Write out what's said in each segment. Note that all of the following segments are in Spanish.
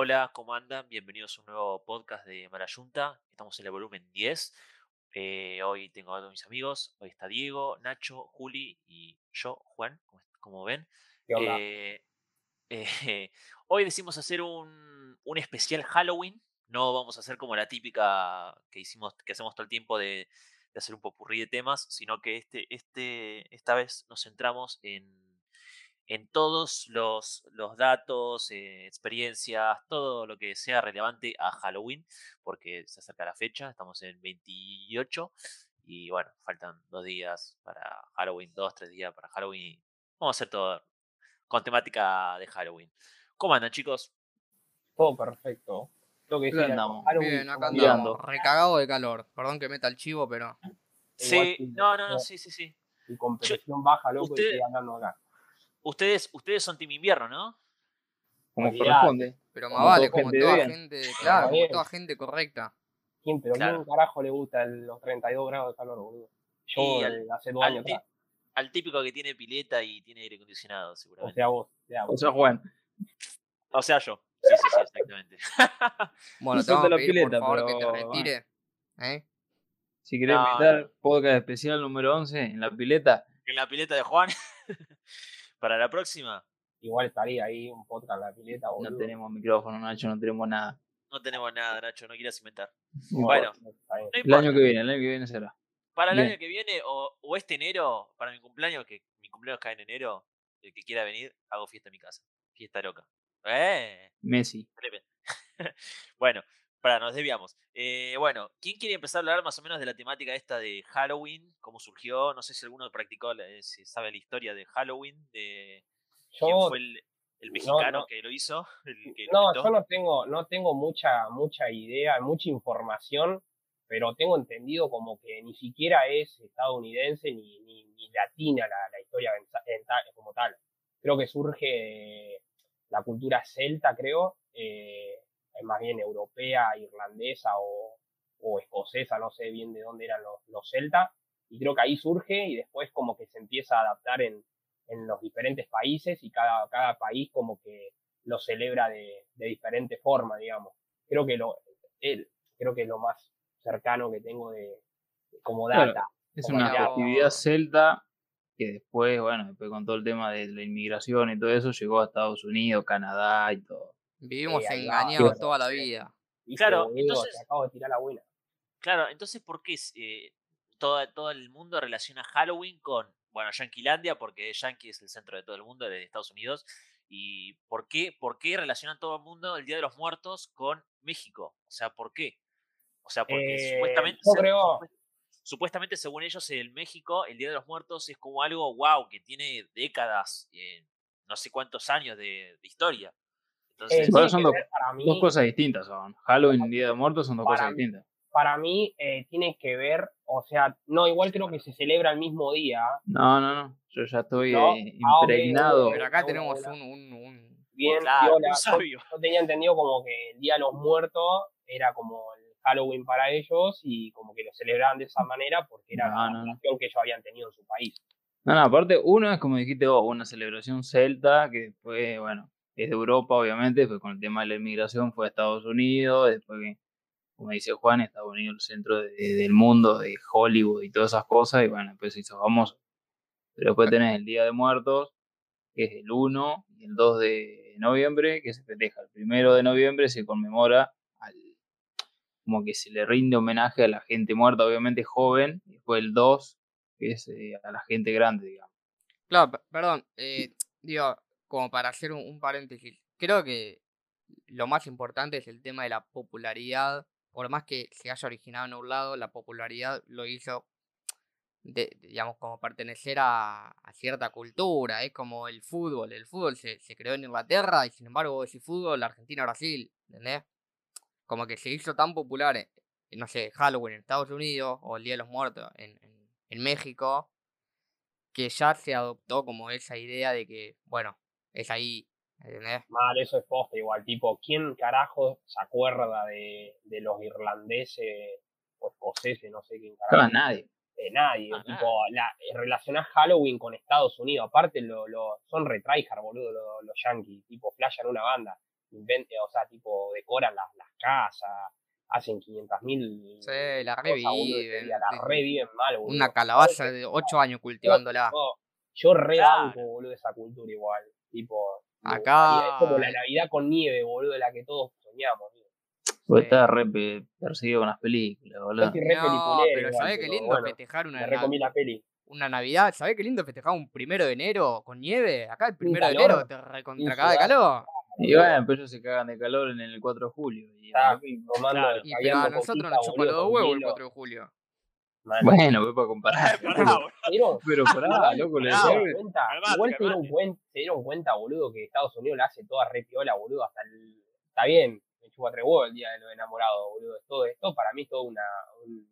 Hola, ¿cómo andan? Bienvenidos a un nuevo podcast de Marayunta. Estamos en el volumen 10. Eh, hoy tengo a todos mis amigos. Hoy está Diego, Nacho, Juli y yo, Juan, como, como ven. Eh, eh, hoy decimos hacer un, un especial Halloween. No vamos a hacer como la típica que hicimos, que hacemos todo el tiempo de, de hacer un popurrí de temas, sino que este, este, esta vez nos centramos en, en todos los, los datos, eh, experiencias, todo lo que sea relevante a Halloween, porque se acerca la fecha, estamos en 28 y bueno, faltan dos días para Halloween, dos, tres días para Halloween. Vamos a hacer todo con temática de Halloween. ¿Cómo andan chicos? Todo perfecto. Lo que decía, andamos. Halloween, Bien, acá andamos, recagado de calor. Perdón que meta el chivo, pero Sí, no, no, no, sí, sí, sí. Y con presión baja, loco, usted- y estoy hablando acá. Ustedes, ustedes son Team Invierno, ¿no? como Olvidate. corresponde. pero más Como vale, toda como gente toda bien. gente, claro, como toda gente correcta. ¿Quién, pero Claro. quién carajo le gusta el- los 32 grados de calor, boludo? Yo al- hace dos Al, años atrás. al típico que tiene pileta y tiene aire acondicionado, O seguramente. sea, vos. O sea, O vos. sea, Juan. O sea, yo. Sí, sí, sí, exactamente. Bueno, No te vamos a pedir pileta, por favor que te retire. ¿eh? Si querés No, invitar no. podcast especial número 11 en la pileta, en la pileta de Juan. Para la próxima, Igual estaría ahí un podcast la pileta, boludo. no tenemos micrófono, Nacho, no tenemos nada. no tenemos nada, Nacho, no quieras inventar. Bueno. No El año que viene, el año que viene será. Para el Bien. año que viene o, o este enero, para mi cumpleaños, que mi cumpleaños cae en enero, el que quiera venir, hago fiesta en mi casa. Fiesta loca. ¡Eh! Messi. Bueno, para, nos desviamos. Eh, bueno, ¿quién quiere empezar a hablar más o menos de la temática esta de Halloween? ¿Cómo surgió? No sé si alguno practicó, eh, si sabe la historia de Halloween, de quién Yo, fue el, el mexicano no. que lo hizo. el que lo no, inventó. yo no tengo, no tengo mucha, mucha idea, mucha información, pero tengo entendido como que ni siquiera es estadounidense ni, ni, ni latina la, la historia en en como tal. Creo que surge de la cultura celta, creo, eh, más bien europea, irlandesa o, o escocesa, no sé bien de dónde eran los, los celtas, y creo que ahí surge y después como que se empieza a adaptar en, en los diferentes países y cada, cada país como que lo celebra de, de diferente forma, digamos. Creo que lo, el- creo que es lo más cercano que tengo de como Claro. data. Es Como una festividad celta que después, bueno, después con todo el tema de la inmigración y todo eso, llegó a Estados Unidos, Canadá y todo. Vivimos Sí, ahí va, engañados toda la vida. ¿Viste, Claro, entonces- Te acabo de tirar la buena. Claro, entonces, ¿por qué eh, todo, todo el mundo relaciona Halloween con, bueno, Yanquilandia, porque Yankee es el centro de todo el mundo, de Estados Unidos, y por qué, por qué relacionan todo el mundo el Día de los Muertos con México? O sea, ¿por qué? O sea, porque Eh, supuestamente, creo- supuestamente, según ellos, en México, el Día de los Muertos es como algo, wow, que tiene décadas, eh, no sé cuántos años de, de historia. Eh, Entonces, Sí, son dos- ver para mí, Dos cosas distintas son. Halloween y Día de Muertos son dos cosas mí- distintas. para mí eh, tiene que ver, o sea, no, igual creo que se celebra el mismo día. No, no, no. Yo ya estoy No. eh, Ah, impregnado. Pero acá tenemos un, un, un- Bien, claro, un Yo- sabio. yo tenía entendido como que el Día de los Muertos era como el Halloween para ellos y como que lo celebraban de esa manera porque era No, la no. relación que ellos habían tenido en su país. No, no, aparte, uno es como dijiste vos, una celebración celta, que después, bueno, es de Europa, obviamente, después con el tema de la inmigración fue a Estados Unidos, después que, como dice Juan, Estados Unidos el centro de- del mundo, de Hollywood y todas esas cosas, y bueno, después se hizo famoso. Pero después tenés el Día de Muertos, que es el 1 y el 2 de noviembre, que se festeja. El primero de noviembre se conmemora al, como que se le rinde homenaje a la gente muerta, obviamente joven, y después el 2, que es eh, a la gente grande, digamos. Claro, pe- perdón, eh, digo, como para hacer un, paréntesis, creo que lo más importante es el tema de la popularidad. Por más que se haya originado en un lado, la popularidad lo hizo, digamos, como pertenecer a, cierta cultura. Es como el fútbol. El fútbol se, se creó en Inglaterra y sin embargo, decís fútbol, Argentina-Brasil, ¿entendés? Como que se hizo tan popular, eh, no sé, Halloween en Estados Unidos o el Día de los Muertos en- en México, que ya se adoptó como esa idea de que, bueno, es ahí, ¿entendés? Mal, eso es posta igual, tipo, ¿quién carajo se acuerda de, de los irlandeses o escoceses, no sé quién No, carajo? nadie. de nadie, Ah, tipo, la, eh, relacionás Halloween con Estados Unidos, aparte lo, lo, son retryhard, boludo, los, los yankees, tipo, flashan una banda. invent- o sea, tipo, decoran las, las casas, hacen 500.000 Sí, la reviven. la reviven mal, boludo. Una calabaza de 8 años cultivándola. Yo, yo re Claro. banco, boludo, esa cultura igual. Tipo, Acá- Es como la Navidad con nieve, boludo, de la que todos soñamos. tío. Pues Sí. está re pe- perseguido con las películas, boludo. estoy re No, pero igual, ¿sabés qué lindo bueno, festejar una, Me na- recomí la peli. una Navidad? ¿Sabés qué lindo festejar un primero de enero con nieve? Acá el primero de enero te recontra sin caga de calor. Y bueno, pero ellos se cagan de calor en el 4 de julio. y Claro. Y pero caviando a nosotros nos chupa los huevos el hielo. 4 de julio. Bueno, voy para comparar. ¿Vieron? Pero pará, loco, le Igual se dieron, cuenta, se dieron cuenta, boludo, que Estados Unidos la hace toda re piola, boludo, hasta el... Está bien, me chupa tres huevos el día de los enamorados, boludo. Todo esto para mí es todo una... Un,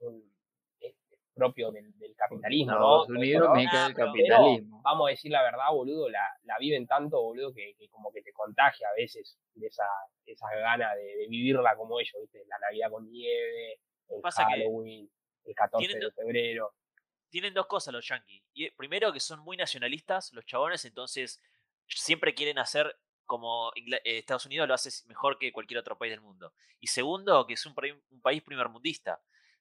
un- es propio del, del capitalismo, ¿no? Estados Todo Unidos, ¿no? meca del Pero- capitalismo. Vamos a decir la verdad, boludo, la, la viven tanto, boludo, que, que como que te contagia a veces de esa, esas ganas de, de vivirla como ellos, ¿viste? La Navidad con nieve, el Pasa que Halloween, el 14 tienen de febrero. tienen dos cosas los yankees. Y, eh, primero que son muy nacionalistas los chabones, entonces siempre quieren hacer como eh, Estados Unidos lo hace mejor que cualquier otro país del mundo. Y segundo, que es un, país- un país primermundista.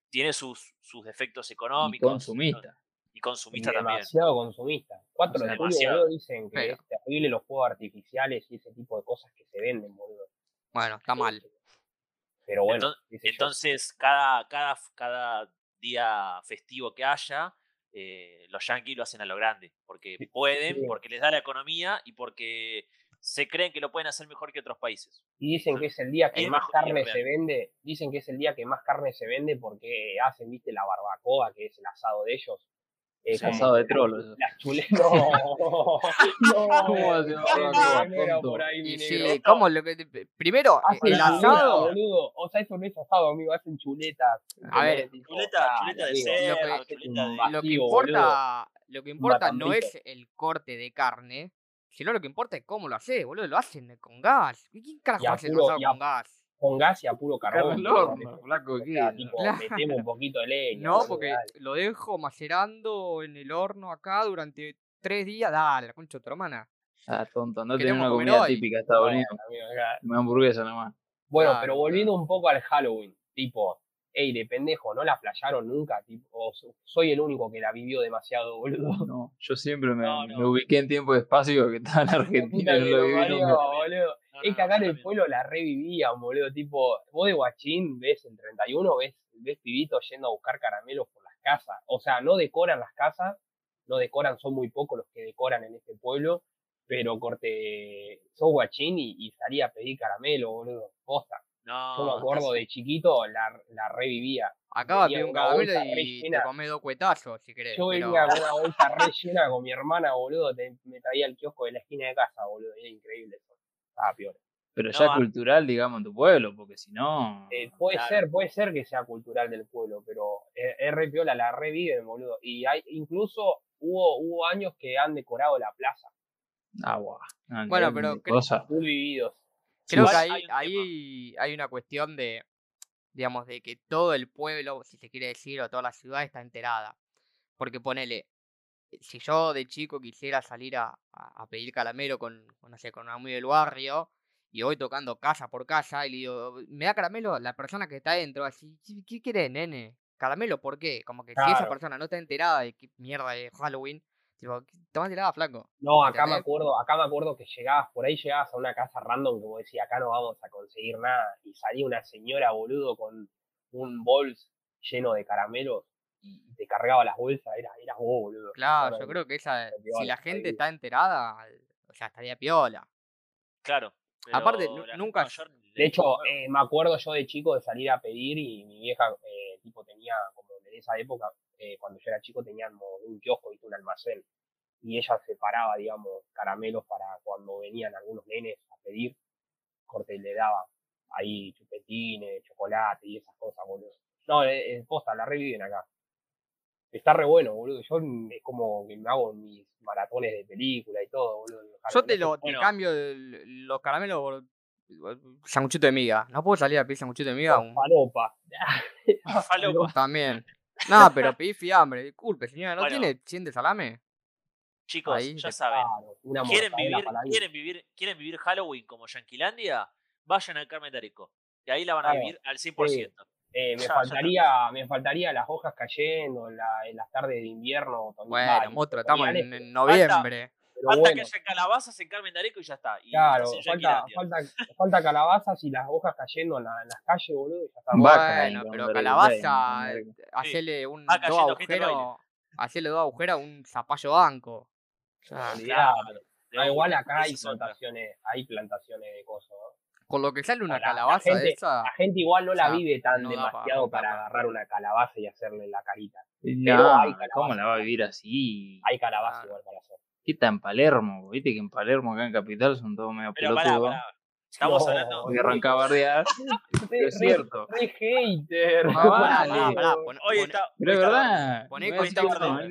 Tiene sus, sus defectos Y económicos. consumista. Y consumista también. demasiado consumista. 4 O sea, de julio, dicen que Pero- es terrible los juegos artificiales y ese tipo de cosas que se venden, boludo. Bueno, está mal. Pero bueno. Entonces, cada, cada, cada día festivo que haya, eh, los yankees lo hacen a lo grande. Porque pueden, porque les da la economía y porque se creen que lo pueden hacer mejor que otros países. Y dicen que es el día que Es más carne se vende, dicen que es el día que más carne se vende porque hacen, viste, la barbacoa, que es el asado de ellos. Es Sí, asado de trolo, eso. Las chuletas. No, no, ¿Cómo lo que te- Primero, Hacen el chuleta, asado. boludo. O sea, eso no es asado, amigo, hacen chuletas. A ver, ¿entendés? Chuleta, dale, chuleta de amigo, cerdo, chuleta un de- Lo que vacío, importa, lo que importa no es el corte de carne, sino lo que importa es cómo lo haces, boludo. Lo hacen con gas. ¿Quién carajo Y a hace el puro- asado y a- con gas? Con gas y a puro carbón. horno, le- flaco, o tipo, metemos un poquito de leña. No, porque dale. lo dejo macerando en el horno acá durante tres días. Dale, la concha de tu hermana. Ah, tonto, no tenés Queremos una comida hoy. típica de Estados No, Unidos. Una hamburguesa nomás. Bueno, Claro, pero volviendo un poco al Halloween, tipo, ey, de pendejo, ¿no la playaron nunca? Tipo, o so- soy el único que la vivió demasiado, boludo. No, yo siempre me, No, no. me ubiqué en tiempo y espacio que estaba en Argentina y no lo viví nunca. boludo. No, Es que acá en el pueblo la revivían, boludo. Tipo, vos de guachín ves el 31, ves, ves pibitos yendo a buscar caramelos por las casas. O sea, no decoran las casas, no decoran, son muy pocos los que decoran en este pueblo. Pero corte, sos guachín y, y salía a pedir caramelo, boludo. Posta. No, Yo me acuerdo de chiquito, la, la revivía. Acá Venía pide un caramelo y te comes dos cuetazos, si querés. Yo pero- venía con una bolsa re llena con mi hermana, boludo. te- me traía el kiosco de la esquina de casa, boludo. Era increíble eso. Estaba peor. Pero No, ya ah. cultural, digamos, en tu pueblo, porque si no. Eh, puede Claro. ser, puede ser que sea cultural del pueblo, pero es, es re piola, la reviven, boludo. Y hay, incluso hubo, hubo años que han decorado la plaza, Agua. Bueno, pero cre- Cosa. full vividos. Creo Igual que hay hay una cuestión de, digamos, de que todo el pueblo, si se quiere decir, o toda la ciudad está enterada. Porque ponele, si yo de chico quisiera salir a, a- pedir caramelo con, no sé, con un amigo del barrio, y voy tocando casa por casa, y le digo, ¿me da caramelo? La persona que está adentro, así, "¿Qué- ¿qué querés, nene? ¿Caramelo por qué? Como que si esa persona no está enterada de qué mierda de Halloween, tipo, tomate la flaco. No, acá me acuerdo, acá me acuerdo que llegabas, por ahí llegabas a una casa random que vos decías, acá no vamos a conseguir nada, y salía una señora, boludo, con un bols lleno de caramelos y y te cargaba las bolsas, era, era vos, boludo. Claro, Era yo creo que esa, si la gente ahí. está enterada, o sea, estaría piola. Claro. Aparte, nunca- mayor De hecho, eh, me acuerdo yo de chico de salir a pedir y mi vieja, eh, tipo, tenía, como en esa época, eh, cuando yo era chico, teníamos un kiosco, ¿viste? un almacén. Y ella separaba, digamos, caramelos para cuando venían algunos nenes a pedir, corte y le daba ahí chupetines, chocolate y esas cosas, boludo. No, eh, eh, posta, la reviven acá. Está re bueno, boludo. Yo es como que me hago mis maratones de película y todo, boludo. Yo te, lo, te cambio el- los caramelos por sanguchito de miga. No puedo salir a pedir sanguchito de miga. un- Falopa. Falopa. También. No, pero pedí fiambre. Disculpe, señora, ¿no Bueno. tiene 100 de salame? chicos, Ahí ya te- saben. Claro, ¿Quieren vivir, quieren, vivir, ¿Quieren vivir Halloween como Yanquilandia? Vayan a Carmen de Areco. Y ahí la van a vivir al 100%. Eh, me Ya, ya faltaría, me faltaría las hojas cayendo en, la- en las tardes de invierno. Bueno, Motro, estamos en, noviembre. Falta bueno, que haya calabazas en Carmen de Areco y ya está. Y claro, falta, falta, falta calabazas y las hojas cayendo en, la- en las calles, boludo, y ya está. Bueno, con pero calabaza, Rey, con hacele un dos agujeros, hacele dos agujeros a un zapallo banco. O sea, Olvidate. Claro, de Ah, igual acá hay plantaciones, hay plantaciones de cosas. ¿no? Con lo que sale una La- la calabaza de gente- esa, La gente igual no la o sea, vive tan no demasiado para agarrar una calabaza y hacerle la carita. No, Pero hay ¿cómo la va a vivir así? Hay calabaza igual para hacer. ¿Qué está en Palermo? Viste que en Palermo, acá en Capital, son todos medio pelotudos. Pará. Estamos No. hablando. Porque arranca a bardear. Pero es cierto. Re hater. Ah, Pará, vale. pará, pará, pon- Hoy pon- está. Pero es verdad. Poné no,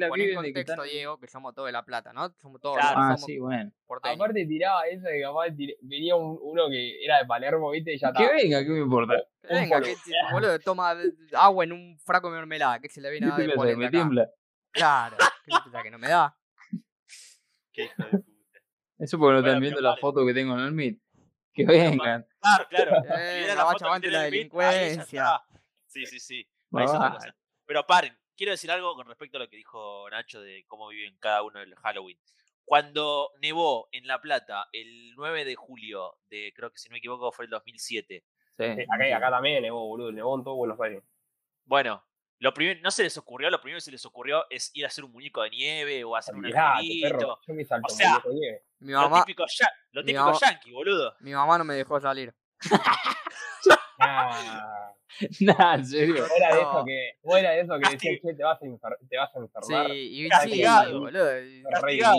poné contexto, Diego, que somos todos de La Plata, ¿no? Somos todos, Claro. Ah, somos sí, bueno. porteños. Aparte tiraba eso de que capaz tir- venía un- uno que era de Palermo, viste, y ya Que venga, ¿qué me importa? Que Venga, polo. que boludo toma agua en un fraco de mermelada, que se le ¿Qué viene a dar de acá. tiembla? Claro, ¿qué te pensás que no me da? Qué hijo de puta. Eso porque no están viendo la foto que tengo en el Meet. Que vengan. Claro, claro. Eh, la foto la ya delincuencia. está. Sí, sí, sí. Pero paren, quiero decir algo con respecto a lo que dijo Nacho de cómo viven cada uno el Halloween. Cuando nevó en La Plata el 9 de julio de, creo que si no me equivoco, fue el 2007. Sí, Sí, acá, acá también nevó, boludo, nevó en todo Buenos Aires. Bueno, lo primero, no se les ocurrió, lo primero que se les ocurrió es ir a hacer un muñeco de nieve o hacer un yo me salto O sea, muñeco de nieve. Mi Lo mamá, típico, ya- lo típico mamá- yankee, boludo. mi mamá no me dejó salir. Ah, Nah, en serio. fuera de No. eso que, fuera de eso que che, te vas a, te vas a Sí, enfermar. y sí, Castigado. boludo. y- castigado.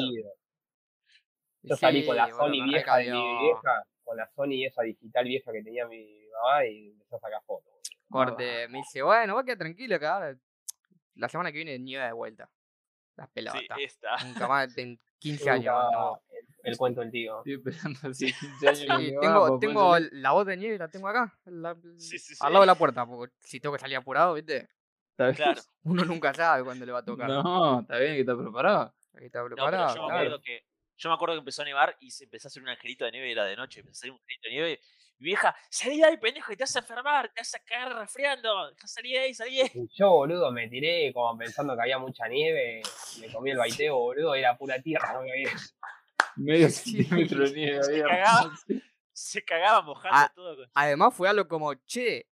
Yo salí con la Sony vieja de mi vieja, con la Sony esa digital vieja que tenía mi mamá y empezó a sacar fotos. Corte, me dice, bueno, vos quedá tranquilo que ahora la semana que viene nieve de vuelta. Las pelotas. Sí, esta. Nunca más en 15 Nunca años. No. el, el cuento del tío. Estoy esperando así 15 años. Sí, va, tengo, tengo la voz de nieve, la tengo acá, la- Sí, sí, al sí. lado de la puerta, porque si tengo que salir apurado, ¿viste? Claro. Uno nunca sabe cuándo le va a tocar. No, está bien que está preparado. Está No, pero preparado, yo me claro. acuerdo que yo me acuerdo que empezó a nevar y se empezó a hacer un angelito de nieve, era de noche, empezó a hacer un angelito de nieve. Mi vieja, salí de ahí, pendejo, que te vas a enfermar, te vas a caer resfriando. Salí de ahí, salí de ahí. Y yo, boludo, me tiré como pensando que había mucha nieve, me comí el baiteo, boludo, era pura tierra. no había- Medio centímetro de nieve Se había. cagaba. Se cagaba mojando Ah, todo. Con... Además fue algo como, che,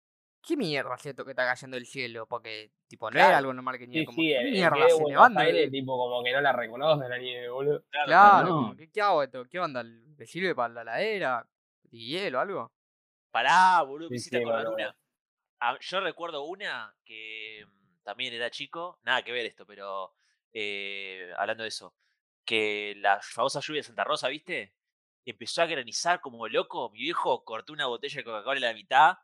¿qué mierda es esto que está cayendo del cielo? Porque, tipo, no Claro. era algo normal que nieve. Sí, como, sí, ¿qué el, el mierda? de Se levanta el- tipo como que no la reconoce la nieve, boludo. Claro, Claro, no. como, ¿qué, qué hago esto? ¿Qué onda? ¿Le sirve para la heladera? ¿Y hielo o algo? Pará, boludo, me Sí, hiciste sí, acordar una. Ah, yo recuerdo una que mm, también era chico, nada que ver esto, pero eh, hablando de eso, que la famosa lluvia de Santa Rosa, ¿viste? Empezó a granizar como loco, mi viejo cortó una botella de Coca-Cola a la mitad,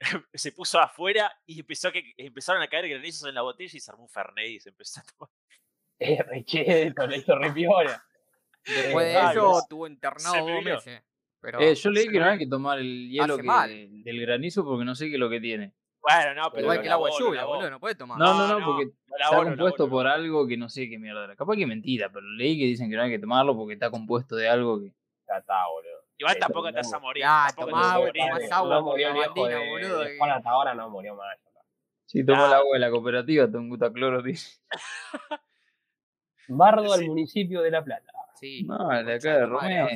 se puso afuera y empezó a que, empezaron a caer granizos en la botella y se armó un Fernet y se empezó a tomar. Eh, re cheto, le hizo re piola. Después de eso, estuvo internado dos meses. Pero, Eh, yo leí que no hay que tomar el hielo Hace que- mal. del granizo porque no sé qué es lo que tiene. Bueno, no, pero igual que el agua de lluvia, boludo, no puede tomar. No, no, No, no, no, porque lo está compuesto por algo que no sé qué mierda era. Capaz que es mentira, pero leí que dicen que no hay que tomarlo porque está compuesto de algo que. Ya está, boludo. Igual tampoco te vas a morir. Te tomá vas a agua, no murió el la viejo de, bandina, boludo, hasta ahora no murió más. Si toma el agua de la cooperativa, te un cloro, dice. Bardo al municipio de La Plata. Sí. No, el de acá de Romero.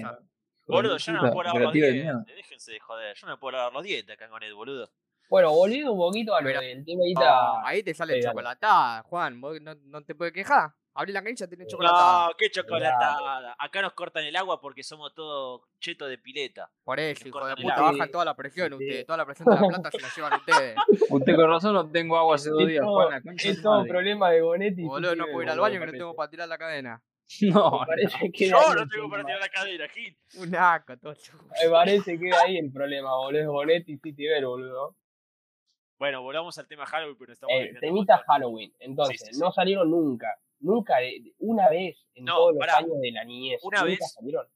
Boludo, yo no me puedo lavar los dientes. Déjense de joder. Yo no me puedo lavar los dientes acá con el boludo. Bueno, volviendo un poquito a lo Pero- del tema. No, ahí te sale Sí, dale. chocolatada, Juan. Vos no te puedes quejar. Abrí la canilla, tenés chocolatada. No, qué chocolatada. Acá nos cortan el agua porque somos todos chetos de pileta. Por eso, Me hijo de cortan el puta, agua. bajan toda la presión Sí. ustedes. Toda la presión de la plata se la llevan ustedes. Usted con razón no tengo agua hace dos días, Juan, Es todo madre. problema de Bonetti. Boludo, no puedo ir al baño que no tengo para tirar la cadena. No, parece que Yo no tengo para tirar la cadera, Gil. Un asco, todo chulo. Me parece que ahí el problema, boludo. Es Bonetti City Ver, boludo. Bueno, volvamos al tema Halloween, pero estamos Eh, un temita. Halloween. Entonces, Sí, sí, sí. no salieron nunca. Nunca, de- una vez en No, todos los pará. años de la niñez. Una nunca vez- salieron.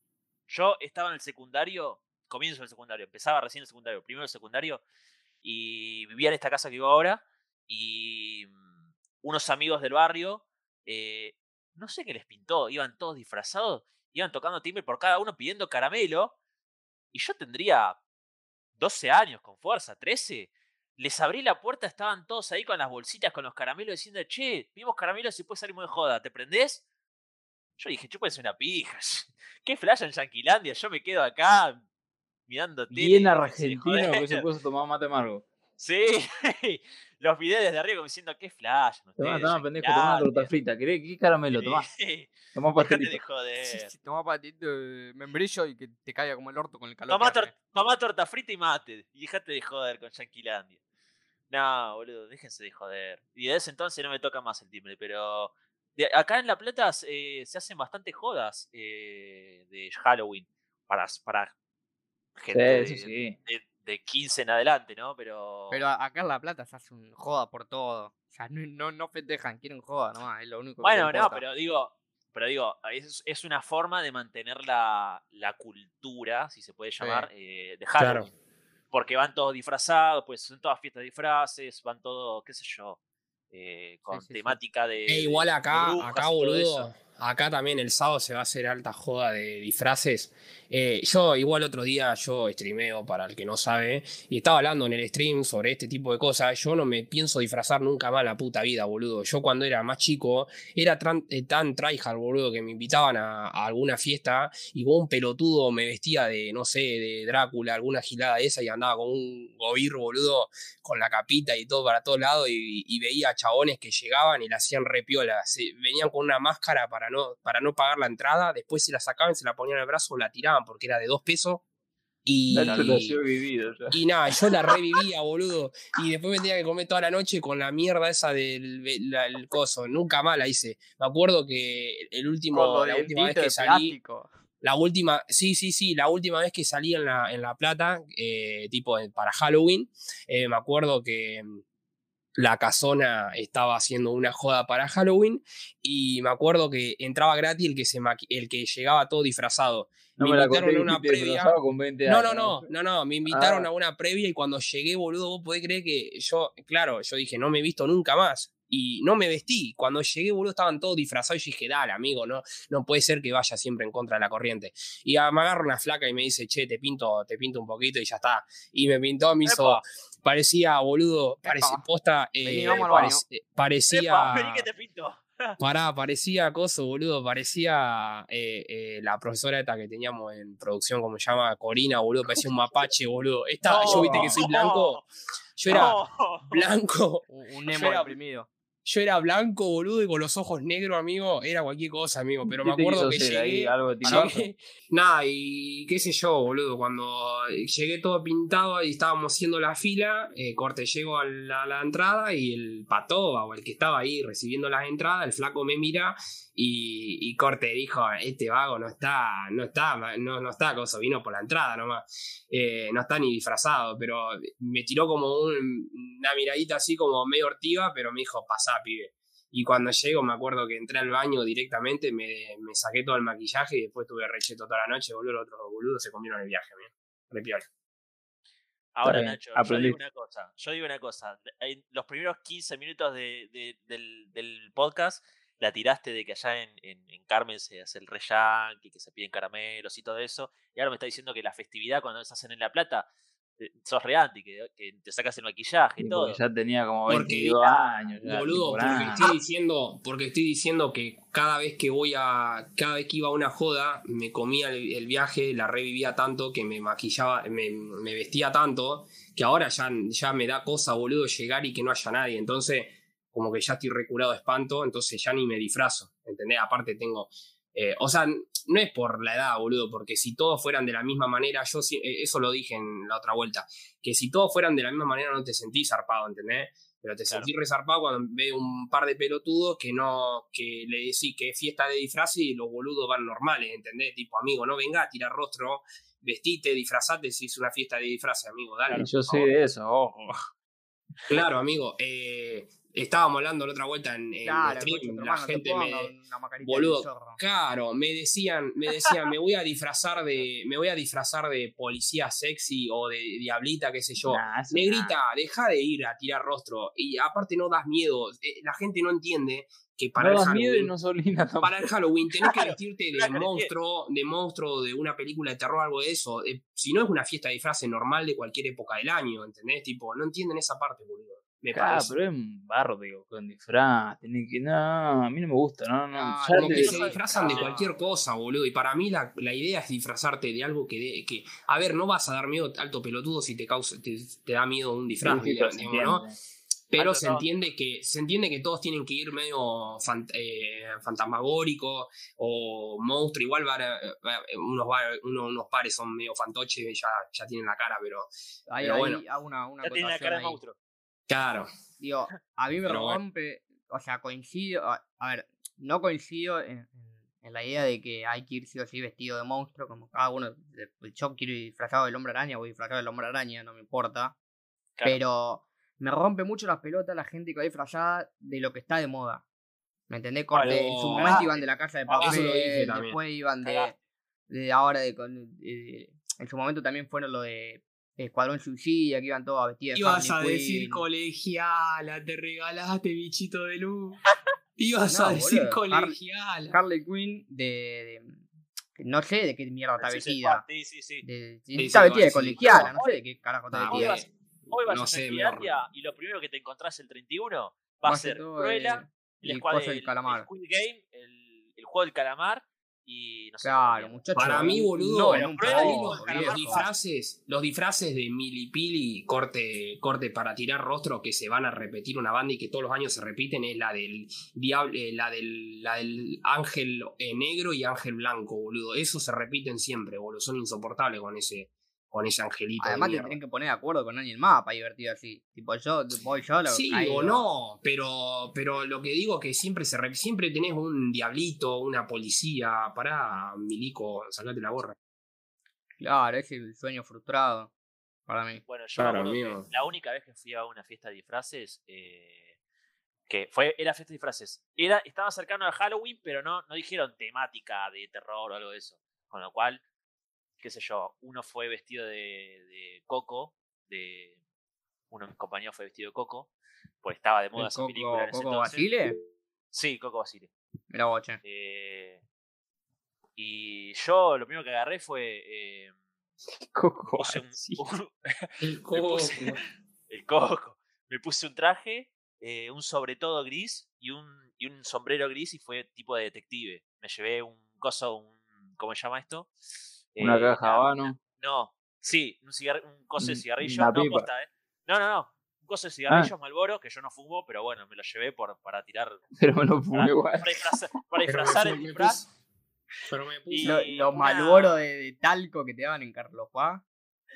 Yo estaba en el secundario, comienzo del secundario, empezaba recién el secundario, primero el secundario, y vivía en esta casa que vivo ahora, y mm, unos amigos del barrio eh, no sé qué les pintó, iban todos disfrazados, iban tocando timbre por cada uno pidiendo caramelo, y yo tendría 12 años con fuerza, 13. Les abrí la puerta, estaban todos ahí con las bolsitas, con los caramelos, diciendo, che, vimos caramelos y después salimos de joda, ¿te prendés? Yo dije, chúpense una pija. ¿Qué flash en Yanquilandia? Yo me quedo acá mirando tele. Bien argentino que se joder". puso a tomar mate amargo. Sí, los videos desde arriba como diciendo, qué flash. Tomá, ustedes, tomá, pendejo, tomá una torta Yanquilandia". frita. ¿Querés qué caramelo? Tomá, Sí, tomá pastelito. de joder. Sí, sí, Toma patito de membrillo y que te caiga como el orto con el calor. Tomá, tor- tomá torta frita y mate. Y dejate de joder con Yanquilandia. No, boludo, déjense de joder. Y desde ese entonces no me toca más el timbre, pero. de- acá en La Plata eh, se hacen bastante jodas eh, de Halloween. Para, para Sí, gente eso de, sí. de- de 15 en adelante, ¿no? Pero. Pero acá en La Plata se hace un joda por todo. O sea, no, no, no festejan, quieren joda nomás, es lo único que Bueno, no, pero digo. Pero digo, es, es una forma de mantener la, la cultura, si se puede llamar, eh, de Claro. Halloween. Porque van todos disfrazados, pues son todas fiestas de disfraces, van todos, qué sé yo, eh, con sí, sí. temática de. E igual de acá, brujas acá boludo, eso. Acá también el sábado se va a hacer alta joda de disfraces. Eh, yo igual otro día yo streameo para el que no sabe y estaba hablando en el stream sobre este tipo de cosas. Yo no me pienso disfrazar nunca más la puta vida, boludo. Yo cuando era más chico era tran- eh, tan tryhard, boludo, que me invitaban a, alguna fiesta y como un pelotudo me vestía de, no sé, de Drácula, alguna gilada de esa y andaba con un gobir, boludo, con la capita y todo para todos lados y, y veía chabones que llegaban y la hacían repiola. Se, venían con una máscara para no, para no pagar la entrada, después se la sacaban, se la ponían al brazo, la tiraban porque era de dos pesos. Y, vivido ya. y nada, yo la revivía, boludo. Y después me tenía que comer toda la noche con la mierda esa del la- el coso. Nunca más la hice. Me acuerdo que el último, la última vez que salí. plástico. La última, sí, sí, sí, la última vez que salí en La, en la Plata, eh, tipo para Halloween, eh, me acuerdo que la casona estaba haciendo una joda para Halloween y me acuerdo que entraba gratis el que, se el que llegaba todo disfrazado. No me invitaron a una previa. disfrazaba con 20 No, años. no, no, no, no, me invitaron Ah. a una previa y cuando llegué, boludo, vos podés creer que yo, claro, yo dije, no me he visto nunca más. Y no me vestí. Cuando llegué, boludo, estaban todos disfrazados y yo dije, dale, amigo, no, no puede ser que vaya siempre en contra de la corriente. Y me agarra una flaca y me dice, che, te pinto, te pinto un poquito y ya está. Y me pintó, me hizo, Epa. parecía, boludo, parecía, posta, eh, Vení, parec- parecía... Epa, vení que te pinto. Pará, parecía acoso, boludo. Parecía eh, eh, la profesora esta que teníamos en producción, como se llama, Corina, boludo. Parecía un mapache, boludo. Esta, yo viste que soy blanco. Yo era No. blanco. Un, un Yo era- deprimido. Yo era blanco, boludo, y con los ojos negros, amigo. Era cualquier cosa, amigo. Pero me ¿Qué te acuerdo que ahí? llegué. ¿Algo llegué-? Nada, y qué sé yo, boludo. Cuando llegué todo pintado y estábamos haciendo la fila, eh, corte, llego a la, a la entrada y el patoba o el que estaba ahí recibiendo las entradas, el flaco me mira y, y corte dijo: Este vago no está, no está, no, no está, cosa, vino por la entrada nomás. Eh, no está ni disfrazado, pero me tiró como un- una miradita así como medio ortiva, pero me dijo: Pasá, pibe. Y cuando llego, me acuerdo que entré al baño directamente, me, me saqué todo el maquillaje y después tuve recheto toda la noche, boludo. Los otros boludos se comieron el viaje, piola. Ahora, bien, Nacho, yo digo una cosa. Yo digo una cosa. En los primeros 15 minutos de- de- del, del podcast la tiraste de que allá en, en- en Carmen se hace el re yankee, que se piden caramelos y todo eso. Y ahora me está diciendo que la festividad cuando se hacen en La Plata, eh, sos re anti, que, que te sacas el maquillaje y Sí, todo. porque ya tenía como Porque, 22 años. ya, Boludo, porque estoy diciendo, porque estoy diciendo que cada vez que voy a, cada vez que iba a una joda, me comía el, el viaje, la revivía tanto, que me maquillaba, me, me vestía tanto, que ahora ya, ya me da cosa, boludo, llegar y que no haya nadie. Entonces, como que ya estoy recurado de espanto, entonces ya ni me disfrazo, ¿entendés? Aparte tengo, eh, o sea, no es por la edad, boludo, porque si todos fueran de la misma manera, yo sí- eh, eso lo dije en la otra vuelta, que si todos fueran de la misma manera no te sentís zarpado, ¿entendés? Pero te Claro. sentís resarpado cuando ves un par de pelotudos que no, que le decís que es fiesta de disfraz y los boludos van normales, ¿entendés? Tipo, amigo, no venga a tirar rostro, vestite, disfrazate si es una fiesta de disfraces, amigo, dale. Yo soy favor. de eso, ojo. Claro, amigo, eh, estábamos hablando la otra vuelta en, en Claro, stream, concha tu la hermano, gente me, boludo. Claro, me decían, me decían, me voy a disfrazar de, me voy a disfrazar de policía sexy o de diablita, qué sé yo. Nah, Negrita, nada. deja de ir a tirar rostro. Y aparte no das miedo. Eh, La gente no entiende que para no el das miedo y Halloween. no tampoco. Para el Halloween tenés que vestirte de claro, monstruo, de monstruo, de una película de terror, algo de eso. Eh, si no es una fiesta de disfraces normal de cualquier época del año, ¿entendés? Tipo, no entienden esa parte, boludo. Me Claro, parece. pero es un barro, digo, con disfraz. Tenés que. No, a mí no me gusta, no, no. No, ya Como que se disfrazan de cualquier cosa, boludo. Y para mí la, la idea es disfrazarte de algo que, de- que. A ver, no vas a dar miedo alto pelotudo si te causa, te, te da miedo un disfraz, Sí, digamos, se ¿no? entiende. Pero Alto se entiende que se entiende que todos tienen que ir medio fan- eh, fantasmagórico o monstruo. Igual va a- va a- unos, unos pares son medio fantoches ya, ya tienen la cara, pero Ahí, Pero ahí bueno. una, una Ya tiene la cara de ahí. monstruo. Claro. Digo, a mí me Pero bueno. rompe, o sea, coincido, a, a ver, no coincido en, la idea de que hay que ir sí o sí vestido de monstruo, como cada uno, de- yo quiero ir disfrazado del hombre araña, voy disfrazado del hombre araña, no me importa, Claro. pero me rompe mucho las pelotas la gente que va disfrazada de lo que está de moda. ¿Me entendés? Corte, en su ah, momento iban de la casa de ah, papel, después iban de, de ahora de, de- en su momento también fueron lo de Escuadrón Suicida, que iban todos vestidos de Ibas a Harley decir Quinn. colegiala, te regalaste, bichito de luz. Ibas No, a decir boludo, Har- colegiala. Harley Quinn de, de- no sé de qué mierda está vestida. Sí, sí, sí. De, Sí, está vestida de colegiala, No, no sé de qué carajo está Hoy vestida. vas, hoy vas no a sé, y lo primero que te encontrás el 31 va a ser Cruella, el, el- calamar. el Squid Game, el, el juego del calamar y no sé. Claro, qué muchachos. Para mí, boludo, no, los, los disfraces, los disfraces de milipili corte, corte para tirar rostro que se van a repetir una banda y que todos los años se repiten es la del diablo, eh, la del, la del ángel eh, negro y ángel blanco, boludo. Eso se repiten siempre, boludo. Son insoportables con ese, con ese angelito. de Además te tienen que poner de acuerdo con alguien más para divertido así. Tipo, yo voy yo, lo Sí caigo. o no, pero, pero lo que digo que siempre se re- siempre tenés un diablito, una policía, pará, milico, sacate la gorra. Claro, es el sueño frustrado para mí. Bueno, yo Claro, me que la única vez que fui a una fiesta de disfraces, eh, que fue, era fiesta de disfraces, era, estaba cercano al Halloween, pero no, no dijeron temática de terror o algo de eso. Con lo cual, qué sé yo, uno fue vestido de, de Coco, de uno de mis compañeros fue vestido de Coco, porque estaba de moda ¿El esa Coco, película en ese Coco entonces. Basile? Sí, Coco Basile. Mira vos, che. Eh, y yo lo primero que agarré fue. eh, Coco, puse un- El coco. puse- el coco. Me puse un traje, eh, un sobre todo gris y un, y un sombrero gris y fue tipo de detective. Me llevé un coso, un, ¿cómo se llama esto? Una Eh, caja la- habano. No, sí, un, cigar- un coso de Un- cigarrillo. una No, posta, ¿eh? No, no, no. Un coso de Ah. cigarrillos Malboro que yo no fumo, pero bueno, me lo llevé por, para tirar. Pero me lo fumé Para, igual. para disfrazar, para el disfraz. puse- Pero me puse. Y- Lo- Los una- malboros de, de talco que te daban en Carlos Paz.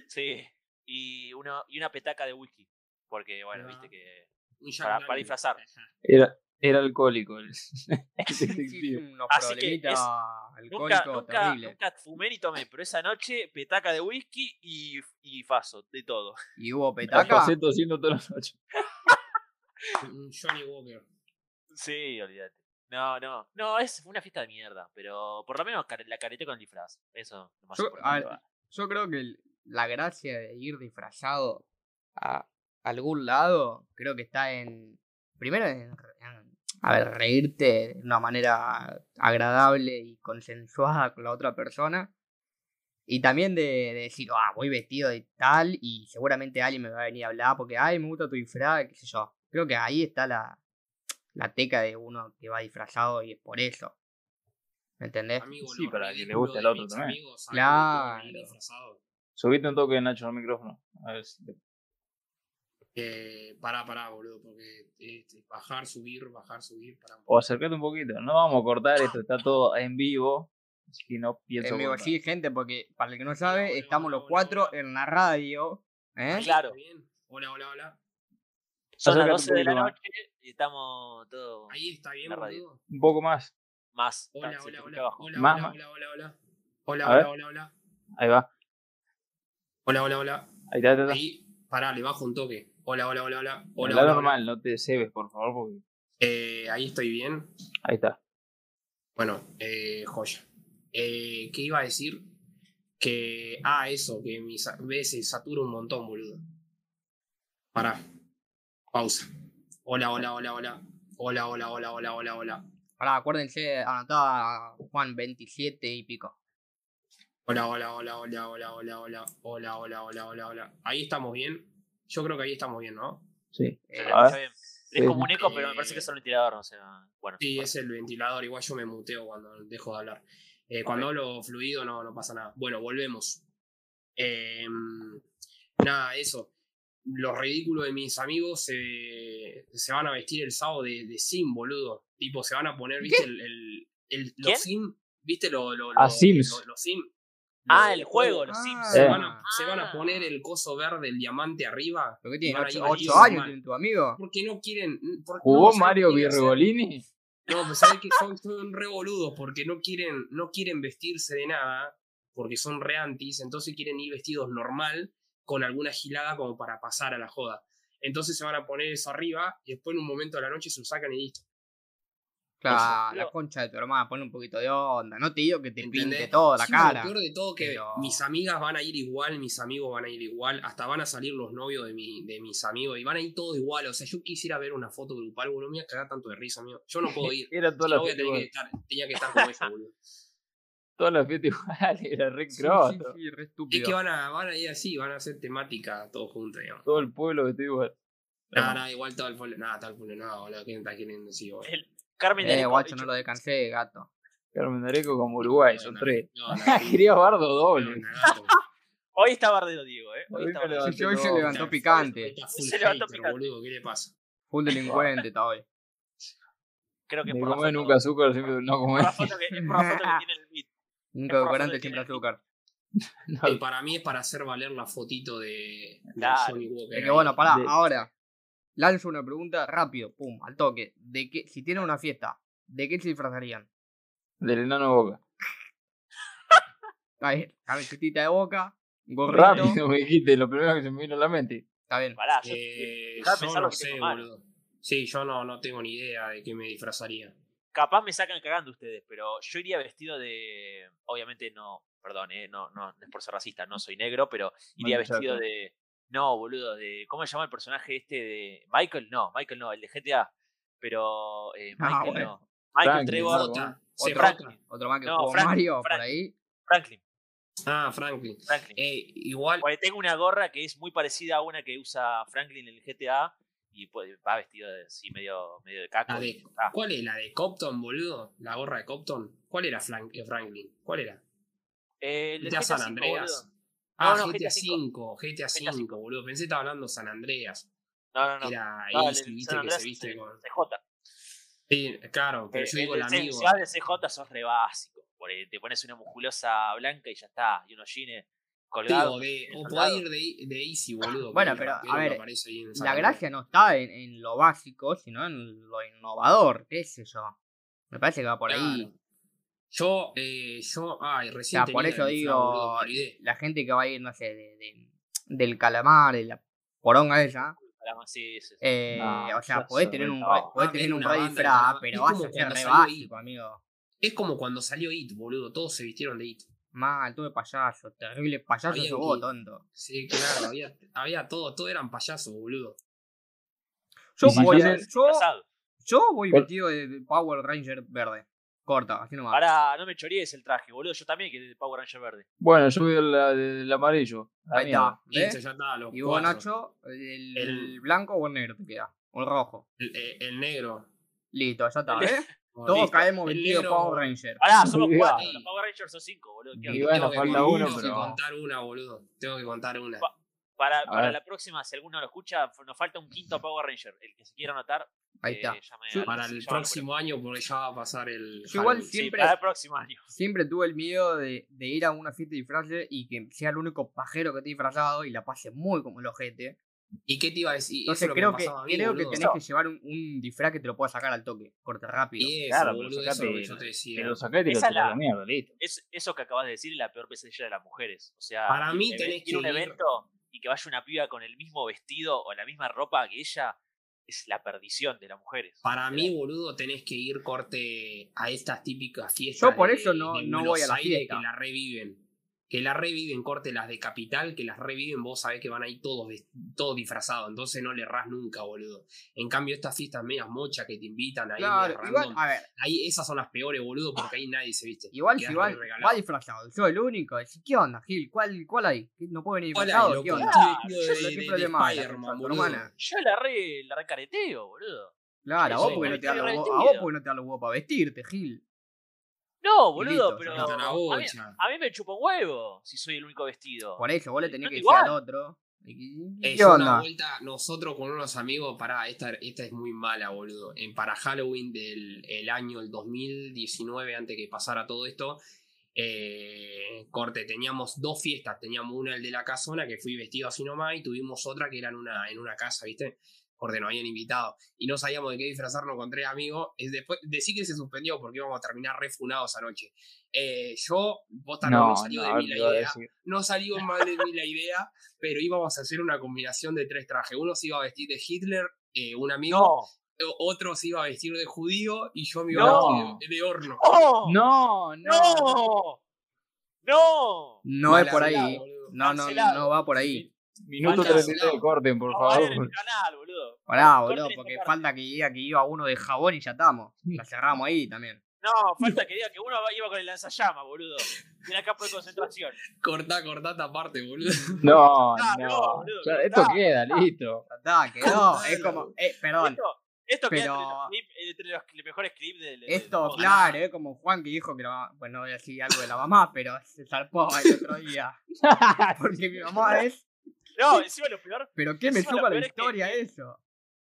Sí. Y, uno, y una petaca de whisky. Porque, bueno, Ah. viste que. un para- para disfrazar. Era, era alcohólico el, detective. unos Así que problemitas es- Nunca, alcohólicos nunca, terribles. nunca fumé ni tomé, pero esa noche petaca de whisky y, y faso, de todo. Y hubo petaca. pasé tosiendo toda la noche. Un Johnny Walker. Sí, olvídate. No, no, no, es una fiesta de mierda, pero por lo menos la careté con el disfraz. Eso es lo más Yo, a importante. ver, yo creo que el- la gracia de ir disfrazado a algún lado, creo que está en. Primero en, en, a ver, reírte de una manera agradable y consensuada con la otra persona. Y también de, de decir, ah, voy vestido de tal y seguramente alguien me va a venir a hablar porque, ay, me gusta tu disfraz, qué sé yo. Creo que ahí está la, la teca de uno que va disfrazado y es por eso. ¿Me entendés? Amigo, Sí, para que le guste al otro también. amigos. Claro. Subiste un toque Nacho al micrófono. A ver si te- Eh, pará, pará, boludo, porque este, bajar, subir, bajar, subir, pará. O acercate un poquito. No vamos a cortar esto, está todo en vivo. Así que no pienso. En vivo, cortar. sí, gente, porque para el que no sabe, hola, estamos hola, los hola, cuatro hola. en la radio. ¿eh? Ahí, Claro. ¿está bien? Hola, hola, hola. Son las Acércate un 12 de la noche y estamos todos Ahí está bien, La radio. boludo. Un poco más. más. Hola, Ah, hola, hola. Hola, Más, hola, más. hola, hola, hola. Hola, hola, hola, hola. Ahí va. Hola, hola, hola. Ahí está, ahí está. Ahí, pará, le bajo un toque. Hola, hola, hola, hola. Hola, normal, no te cebes, por favor, porque. Eh, ahí estoy bien. Ahí está. Bueno, eh, joya. Eh, ¿Qué iba a decir? Que. Ah, eso, que mi sa- ve se satura un montón, boludo. Pará. Pausa. Hola, hola, hola, hola. Hola, hola, hola, hola, hola, hola. Ahora, acuérdense, anotaba Juan 27 y pico. Hola, hola, hola, hola, hola, hola, hola, hola, hola, hola, hola, hola. Ahí estamos bien. Yo creo que ahí estamos bien, ¿no? Sí. Eh, Se le a ver. escucha bien. Es Sí. como un eco, pero me parece que es el ventilador, no sé. Bueno, Sí, bueno. es el ventilador. Igual yo me muteo cuando dejo de hablar. Eh, cuando hablo fluido no, no pasa nada. Bueno, volvemos. Eh, nada, eso. Los ridículos de mis amigos se, se van a vestir el sábado de, de sim, boludo. Tipo, se van a poner, ¿viste? El, el, el- ¿Quién? los sim, ¿viste? Lo, lo- Ah, lo- Sims. lo- los sim. Ah, el juego, los Ah, Sims. Se, Eh. van a, se van a Ah. poner el coso verde, el diamante arriba. ¿Pero qué tiene? van a ir 8, vestidos años tiene tu amigo? Porque no quieren. porque ¿Jugó no saben Mario qué quieren hacer. Virgolini? No, pues sabes que son, son re boludos porque no quieren, no quieren vestirse de nada, porque son re antis, entonces quieren ir vestidos normal, con alguna gilada como para pasar a la joda. Entonces se van a poner eso arriba y después en un momento de la noche se lo sacan y listo. Claro, la concha de tu hermana, pone un poquito de onda. No te digo que te ¿Entendés? pinte toda la Sí, cara. Lo peor de todo que pero- mis amigas van a ir igual, mis amigos van a ir igual, hasta van a salir los novios de, mi, de mis amigos y van a ir todos igual. O sea, yo quisiera ver una foto grupal, boludo, me voy a cagar tanto de risa, amigo. Yo no puedo ir. Era toda la fiesta tener que estar, tenía que estar como ellos, boludo. Toda la fiesta igual, era re Sí, sí, croto. sí, re Es que van a, van a ir así, van a hacer temática todos juntos, digamos. Todo el pueblo vestido igual. Nada, nada, igual todo el pueblo. Nada, todo el pueblo, no, boludo. ¿Quién está queriendo decir, boludo? El Carmen Eh, guacho, no lo descansé, gato. Carmen Areco como Uruguay, son tres. no, no, Quería bardo no, doble. Hoy está Bardero Diego, ¿eh? Hoy Hoy está Bardero. Sí, hoy se levantó picante. está full Se levantó hater, picante. boludo, ¿qué le pasa? Full delincuente está hoy. Creo que por foto- nunca azúcar, siempre no que, es por la foto que tiene el beat. Nunca favor, siempre tiene- azúcar. No, Eh, para mí es para hacer valer la fotito de. Johnny Walker. Es que bueno, pará, De- ahora. Lanzo una pregunta rápido, pum, al toque. De qué, si tienen una fiesta, ¿de qué se disfrazarían? Del enano Boca. Ahí, camiseta de boca, gorrito. Rápido me dijiste, lo primero que se me vino a la mente. Está bien. Pará, yo Eh, yo lo no que sé, tengo boludo. Sí, yo no, no tengo ni idea de qué me disfrazaría. capaz me sacan cagando ustedes, pero yo iría vestido de. Obviamente no, perdón, eh, no, no, no es por ser racista, no soy negro, pero iría vestido de. No, boludo, de. ¿Cómo se llama el personaje este de. Michael? No, Michael no, el de GTA. Pero. Eh, Ah, Michael bueno. no. Michael Franklin, Trevor. Jota, Otro, CJ. otro más que No, jugó Frank- Mario Frank. por ahí. Franklin. Ah, Franklin. Franklin. Eh, igual, Porque tengo una gorra que es muy parecida a una que usa Franklin en el GTA. Y pues, va vestido de, así medio, medio de caco. La de- ah, ¿Cuál es? ¿La de Copton, boludo? ¿La gorra de Copton? ¿Cuál era Frank- eh, Franklin? ¿Cuál era? eh, el San Andreas. Ah, No, no, GTA GTA V, GTA GTA V, boludo. Pensé que estaba hablando San Andreas. No, no, no. Era No, Easy, viste, San que se viste con... CJ. Sí, claro, pero Eh, yo digo el el amigo. Si vas de CJ sos re básico. porque te pones una musculosa blanca y ya está. Y unos jeans colgados. De, o al podés ir de, de Easy, boludo. Bueno, pero, a ver, La gracia no está en, en lo básico, sino en lo innovador, qué sé yo. Me parece que va por ahí. Yo, eh, yo, ay, O recién sea, por eso digo, la gente que va a ir, no sé, de, de- del calamar, de la poronga esa. Sí, sí, sí. Eh, No, o sea, podés tener un, re- podés Ah, tener un una re banda de disfraz, carnaval. pero Es vas como a ser cuando re salió It. básico, amigo. Es como cuando salió It, boludo. Todos se vistieron de It. Mal, tuve payaso, terrible payaso sos vos, tonto. Sí, claro, había, había todo, todo eran payasos, boludo. Yo si voy, yo, Casado. yo voy vestido de Power Ranger verde. Corta, así nomás. Ahora, no me chorees el traje, boludo. Yo también que de Power Ranger verde. Bueno, yo voy al del amarillo. Ahí está, ya está, los Y vos, cuatro. Nacho, el, El- el blanco o el negro te queda. O el rojo. El, eh, el negro. Listo, ya está, El- ¿ves? Todos Listo. caemos El vestidos Power Ranger. Pará, somos cuatro. Los Power Rangers son cinco, boludo. ¿Qué Y bueno, Tengo que- falta uno, tengo que pero- contar una, boludo. Tengo que contar una. Para, para la próxima, si alguno lo escucha, nos falta un quinto Power Ranger. El que se quiera anotar, Ahí eh, está. Yo- Para el próximo año, porque ya va a pasar el. Yo igual Halloween. Sí, siempre- para el próximo año. Siempre tuve el miedo de, de ir a una fiesta de disfraces y que sea el único pajero que esté disfrazado y la pase muy como el ojete. ¿Y qué te iba a decir? Eso Entonces es lo creo me que, pasaba a mí, creo que tenés que llevar un, un disfraz que te lo pueda sacar al toque, corte rápido. Y eso, Claro, pero boludo, eso es lo que sacate- yo te decía. Te lo saqué y te lo Esa tirás a la- la mierda, listo. Es, eso que acabas de decir es la peor pesadilla de las mujeres. O sea, Para mí ir- tenés ir a un que evento y que vaya una piba con el mismo vestido o la misma ropa que ella es la perdición de las mujeres. Para mí, boludo, tenés que ir corte a estas típicas fiestas. Yo por de- eso no- de no voy a la fiesta. Que la reviven. Que la reviven, corte las de capital, que las reviven, vos sabés que van ahí todos, todos disfrazados, entonces no le errás nunca, boludo. En cambio, estas fiestas medias mochas que te invitan ahí, Claro, medias igual, random, a ver, ahí esas son las peores, boludo, porque ahí nadie se viste. igual, Quedás igual, re regalado. va disfrazado. Yo el único. ¿Qué onda, Gil? ¿Cuál, cuál hay? ¿Qué- ¿No puede venir disfrazado? ¿Qué onda? de problema hay. Yo la re, la recareteo, boludo. Claro, a vos porque no te da los huevos para vestirte, Gil. No, boludo, listo, pero. A mí, bocha. a mí me chupa un huevo si soy el único vestido. Por eso, vos le tenés No, que decir al otro. ¿y- y- Eh, ¿Qué yo una onda? vuelta, nosotros con unos amigos, pará, esta, esta es muy mala, boludo. En, para Halloween del el año el 2019, antes que pasara todo esto, eh, corte, teníamos dos fiestas. Teníamos una el de la casona, que fui vestido así nomás, y tuvimos otra que era en una, en una casa, ¿viste? Corte, nos habían invitado. Y no sabíamos de qué disfrazarnos con tres amigos. Es después, decí que se suspendió porque íbamos a terminar refunados anoche. Eh, yo, vos no, No, no salió no, de mí la idea no salió mal de mí la idea, pero íbamos a hacer una combinación de tres trajes. Uno se iba a vestir de Hitler, eh, un amigo, No. otro se iba a vestir de judío y yo me iba No. a vestir de, de horno. ¡No! No, no. ¡No! ¡No! No es por ahí. boludo. No, no, no va por ahí. Minuto Falta- 33, corten, por No favor. el canal, boludo. Pará, boludo, porque falta que diga que iba uno de jabón y ya estamos. La cerramos ahí también. No, falta que diga que uno iba con el lanzallama, boludo. Tiene campo de concentración. Cortá, cortá esta parte, boludo. No, Ah, no, no. boludo, Ya, no esto está. queda, listo. Ya está, quedó. Es como. Eh, perdón. Esto, esto queda Pero- entre los, entre los mejores clips del. del- Esto, claro, es como Juan que dijo que la mamá. Pues no voy a decir algo de la mamá, pero se zarpó el otro día. Porque mi mamá es. No, encima lo peor. ¿Pero qué me supa la es que- historia eso?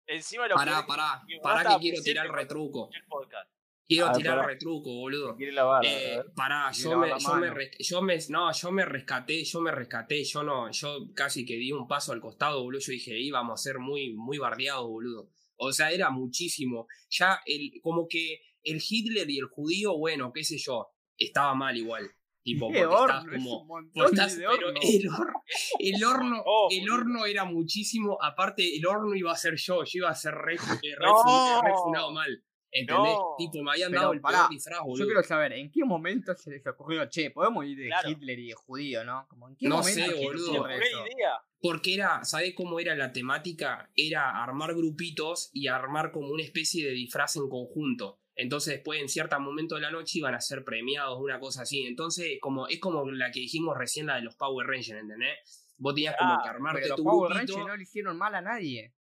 Encima lo Pará, peor pará, mi mamá pará que quiero tirar retruco. escuché el podcast. Quiero Ah, tirar pará. retruco, boludo. Quiere la barra. Eh, pará, yo lavar me, la yo, me res- yo me, no, yo me rescaté, yo me rescaté, yo no, yo casi que di un paso al costado, boludo, yo dije, íbamos a ser muy, muy bardeados, boludo. O sea, era muchísimo. Ya, el, como que el Hitler y el judío, bueno, qué sé yo, estaba mal igual. Tipo, porque estás horno, es como, Pues estás- de pero horno. el horno, el horno, Oh, el horno era muchísimo. Aparte, el horno iba a ser yo, yo iba a ser re, re, No. fun- re funado mal. ¿Entendés? No. Tipo, me habían Pero dado el pará, peor disfraz, boludo. Yo quiero saber, ¿en qué momento se les ocurrió, che, podemos ir de Claro. Hitler y de judío, ¿no? Como, ¿En qué No momento sé, boludo. Idea? Porque era, ¿sabés cómo era la temática? Era armar grupitos y armar como una especie de disfraz en conjunto. Entonces después en cierto momento de la noche iban a ser premiados, una cosa así. Entonces como, es como la que dijimos recién, la de los Power Rangers, ¿entendés? Vos tenías como Ah, que armarte los tu Power. Rangers no le hicieron mal a nadie.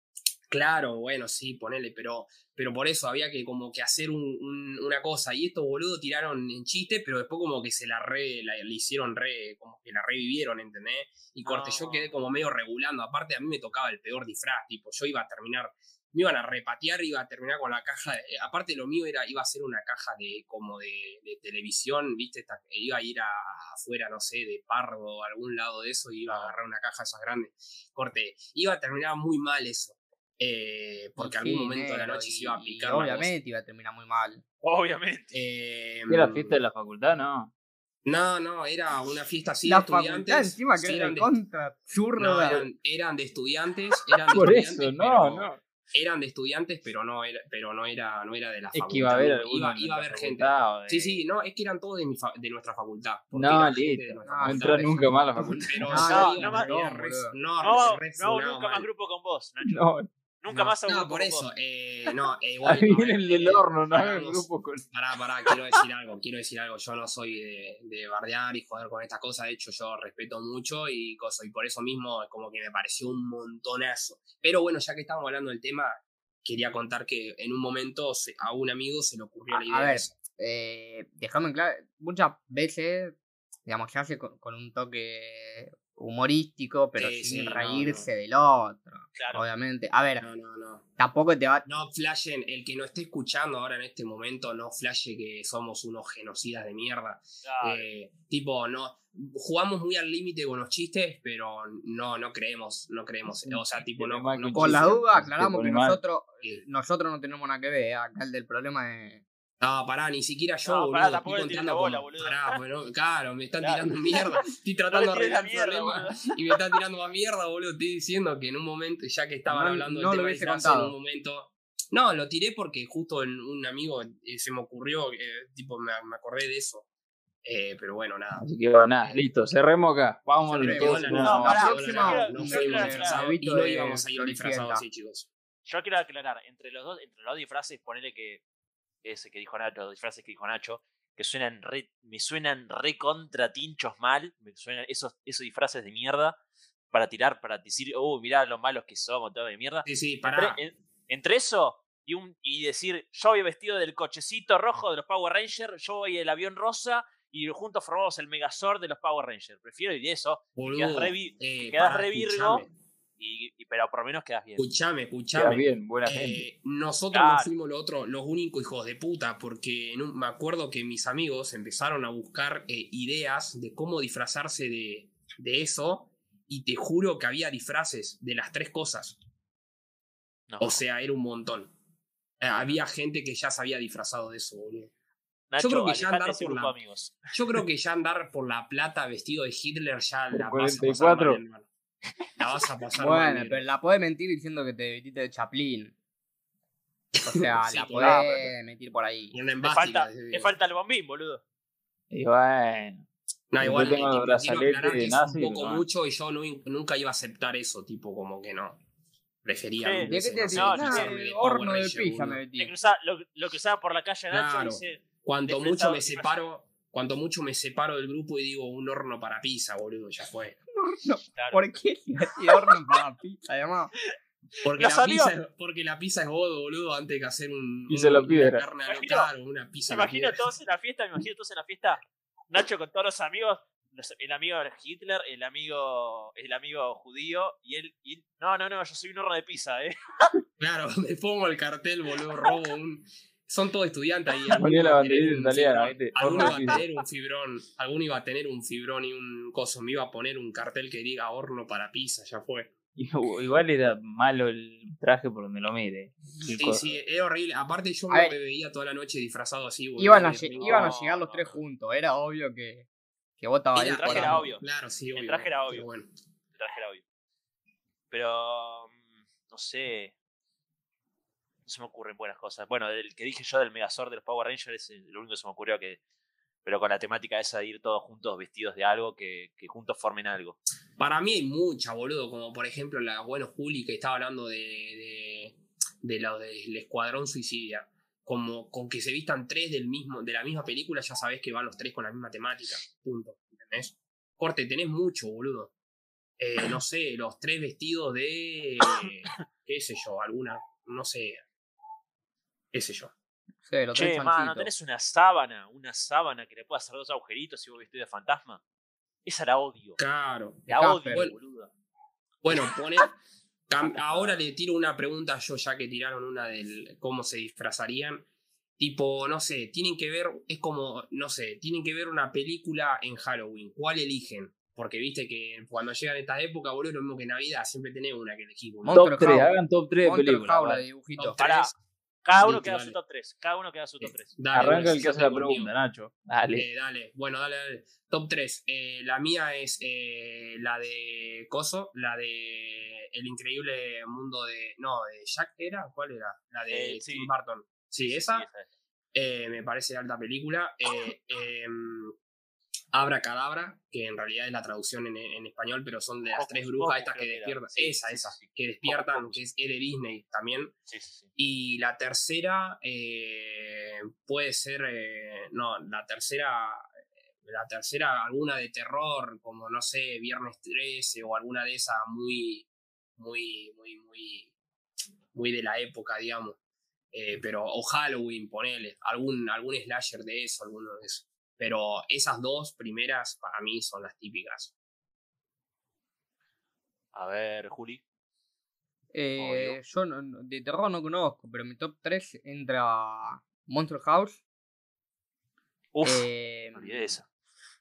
Claro, bueno, sí, ponele, pero, pero por eso había que como que hacer un- un- una cosa. Y estos boludos tiraron en chiste, pero después como que se la re, la, le hicieron re, como que la revivieron, ¿entendés? Y corte, yo No. quedé como medio regulando. Aparte a mí me tocaba el peor disfraz, tipo, yo iba a terminar, me iban a repatear, iba a terminar con la caja, de- aparte lo mío era, iba a ser una caja de, como de, de televisión, viste, Esta- iba a ir a, afuera, no sé, de Pardo o algún lado de eso, y iba a agarrar una caja de esas grandes. Corte, iba a terminar muy mal eso. Eh, porque Y algún sí, momento de la noche y- se iba a cosa. Obviamente iba a terminar muy mal. Obviamente. Eh, ¿Qué la fiesta de la facultad? No. No, no, era una fiesta así la de estudiantes. facultad encima sí, que era eran de contra no, eran, eran de estudiantes, eran de Por estudiantes, eso, no, pero- no. Eran de estudiantes, pero no era, pero no era, no era de la Es facultad. que iba a haber iba, iba, a haber gente. de- Sí, sí, no, es que eran todos de, mi fa- de nuestra facultad. No, listo. No, nunca más a la facultad. Pero No, nunca más grupo con vos, Nacho. No, Nunca más hago No, por eso, eh, no, eh, igual. ahí a viene ver, el del eh, horno, no. Pará, pará, quiero decir algo, quiero decir algo. Yo no soy de, de bardear y joder con estas cosas. De hecho, yo respeto mucho y cosas. Y por eso mismo, como que me pareció un montonazo. Pero bueno, ya que estamos hablando del tema, quería contar que en un momento se- a un amigo se le ocurrió A- la a idea. de ver, eh, déjame en claro, muchas veces, digamos, se hace con, con un toque humorístico, pero Sí, sin sí, no, reírse del otro, Claro. obviamente. A ver, No, no, no. tampoco te va... No flashen, el que no esté escuchando ahora en este momento, no flashe que somos unos genocidas de mierda. Claro. Eh, tipo, no. Jugamos muy al límite con los chistes, pero no, no creemos, no creemos. O sea, tipo, no. Con la duda aclaramos que nosotros, Sí. nosotros no tenemos nada que ver, acá el del problema es... No, pará, ni siquiera yo, No, boludo. pará, estoy contando bola, como- boludo. Pará, bueno, claro, me están Claro. tirando mierda. Estoy tratando No de arreglar el mierda, problema y me están tirando más mierda, boludo. Estoy diciendo que en un momento, ya que estaban No- hablando no del tema de en un momento. No, lo tiré porque justo en un amigo eh, se me ocurrió, eh, tipo, me, me acordé de eso. Eh, pero bueno, nada. Así que bueno, nada, listo, cerremos acá. Vamos todos No, con no, pará, no, fuimos disfrazados y no íbamos a ir disfrazados así, chicos. Yo quiero aclarar, entre los dos, entre los dos disfraces, ponele que ese que dijo Nacho, los disfraces que dijo Nacho, que suenan re, me suenan re contra tinchos mal, me suenan esos, esos disfraces de mierda para tirar, para decir, oh, mirá lo malos que somos, todo de mierda. Sí, sí, Entre, pará. en- entre eso y, un, y decir, yo voy vestido del cochecito rojo de los Power Rangers, yo voy el avión rosa y juntos formamos el Megazord de los Power Rangers. Prefiero ir de eso, quedas re eh, pará, re virgo, escuchame, y, y- pero por lo menos quedas bien. Escuchame, escuchame. bien, buena Eh, gente. nosotros no Claro. fuimos los otros, los únicos hijos de puta, porque en un- me acuerdo que mis amigos empezaron a buscar eh, ideas de cómo disfrazarse de, de eso, y te juro que había disfraces de las tres cosas. No. O sea, era un montón. Eh, había gente que ya se había disfrazado de eso, boludo. Nacho, creo que ya alejate andar de ese por grupo la- de amigos. Yo creo que ya andar por la plata vestido de Hitler ya la vas a pasar 44. mal, hermano. La vas a pasar mal, Bueno, pero la podés mentir diciendo que te vestiste de Chaplin. O sea, Sí, la claro. podés mentir por ahí. Embástica, falta, te falta el bombín, boludo. Y bueno, No, Yo igual tengo eh, tipo, quiero aclarar que es nazi, un poco no. mucho y yo no, nunca iba a aceptar eso, tipo, como que no. Prefería. Sí. ¿De ¿De qué te no no, Power horno de boludo. me metí. Lo, lo cruzaba por la calle Nacho Claro. dice, Cuanto mucho me separo, cuanto mucho me separo del grupo y digo un horno para pizza, boludo, ya fue. claro, ¿Por qué horno para pizza, además? Porque la, pizza, es- porque la pizza es godo, boludo, antes que hacer un, Pizza un- la una carne a caro, una pizza me imagino todos en la fiesta, me imagino todos en la fiesta, Nacho con todos los amigos, los- el amigo de Hitler, el amigo, el amigo judío, y él, y él, no, no, no, yo soy un horno de pizza, eh. Claro, me pongo el cartel, boludo, robo un. Son todos estudiantes ahí. Ponía alguno la iba a banderita tener un italiana. Alguno iba a tener un fibrón, alguno iba a tener un fibrón y un coso. Me iba a poner un cartel que diga horno para pizza, ya fue. Igual era malo el traje por donde lo mire. Sí, cosa. sí, es horrible. Aparte, yo A me ver. veía toda la noche disfrazado así, boludo. Iban a, iban llegar los no. tres juntos, era obvio que, que vos estabas Era- ahí. el traje era obvio. Claro, sí, El obvio. traje era obvio. bueno. El traje era obvio. Pero, mm, no sé, se me ocurren buenas cosas. Bueno, el que dije yo del Megazord de los Power Rangers es lo único que se me ocurrió que, pero con la temática esa de ir todos juntos vestidos de algo, que, juntos formen algo. Para mí hay mucha, boludo. Como por ejemplo la bueno Juli que estaba hablando de, de, de lo del Escuadrón Suicidia. Como con que se vistan tres del mismo, de la misma película, ya sabés que van los tres con la misma temática. Punto. ¿Entendés? Corte, tenés mucho, boludo. Eh, no sé, los tres vestidos de. qué sé yo, alguna. No sé. Ese yo. Sí, lo che, ma, ¿no tenés una sábana? Una sábana que le pueda hacer dos agujeritos si vos vestís de fantasma. Esa la odio. Claro. La odio, bueno. Bueno, pone. Ahora le tiro una pregunta yo, ya que tiraron una del cómo se disfrazarían. Tipo, no sé, tienen que ver, es como, no sé, tienen que ver una película en Halloween. ¿Cuál eligen? Porque viste que cuando llegan estas épocas, boludo, es lo mismo que Navidad, siempre tenés una que elegís. Boludo. Top 3, hagan top 3 de películas. Top cada uno queda dale. su top 3. Cada uno queda su top 3. Dale, Arranca bueno, el que hace la pregunta, Nacho. Dale. Eh, dale, bueno, dale, dale. Top 3. la mía es eh, la de Coso, la de El increíble mundo de. No, de Jack era, ¿cuál era? La de Eh, sí. Tim Burton. Sí, esa. eh, me parece alta película. Eh, em, Abra Cadabra, que en realidad es la traducción en, en español, pero son de las tres brujas estas que despiertan. Sí, esa, sí, esa. sí. Que despiertan, que es, de Disney también. Y la tercera eh, puede ser, eh, no, la tercera, la tercera alguna de terror, como no sé, Viernes 13 o alguna de esas muy, muy, muy, muy, muy de la época, digamos. Eh, pero, o Halloween, ponele, algún, algún slasher de eso, alguno de eso. Pero esas dos primeras para mí son las típicas. A ver, Juli. Eh, yo no- de terror no conozco, pero mi top 3 entra Monster House. Uf, eh, esa.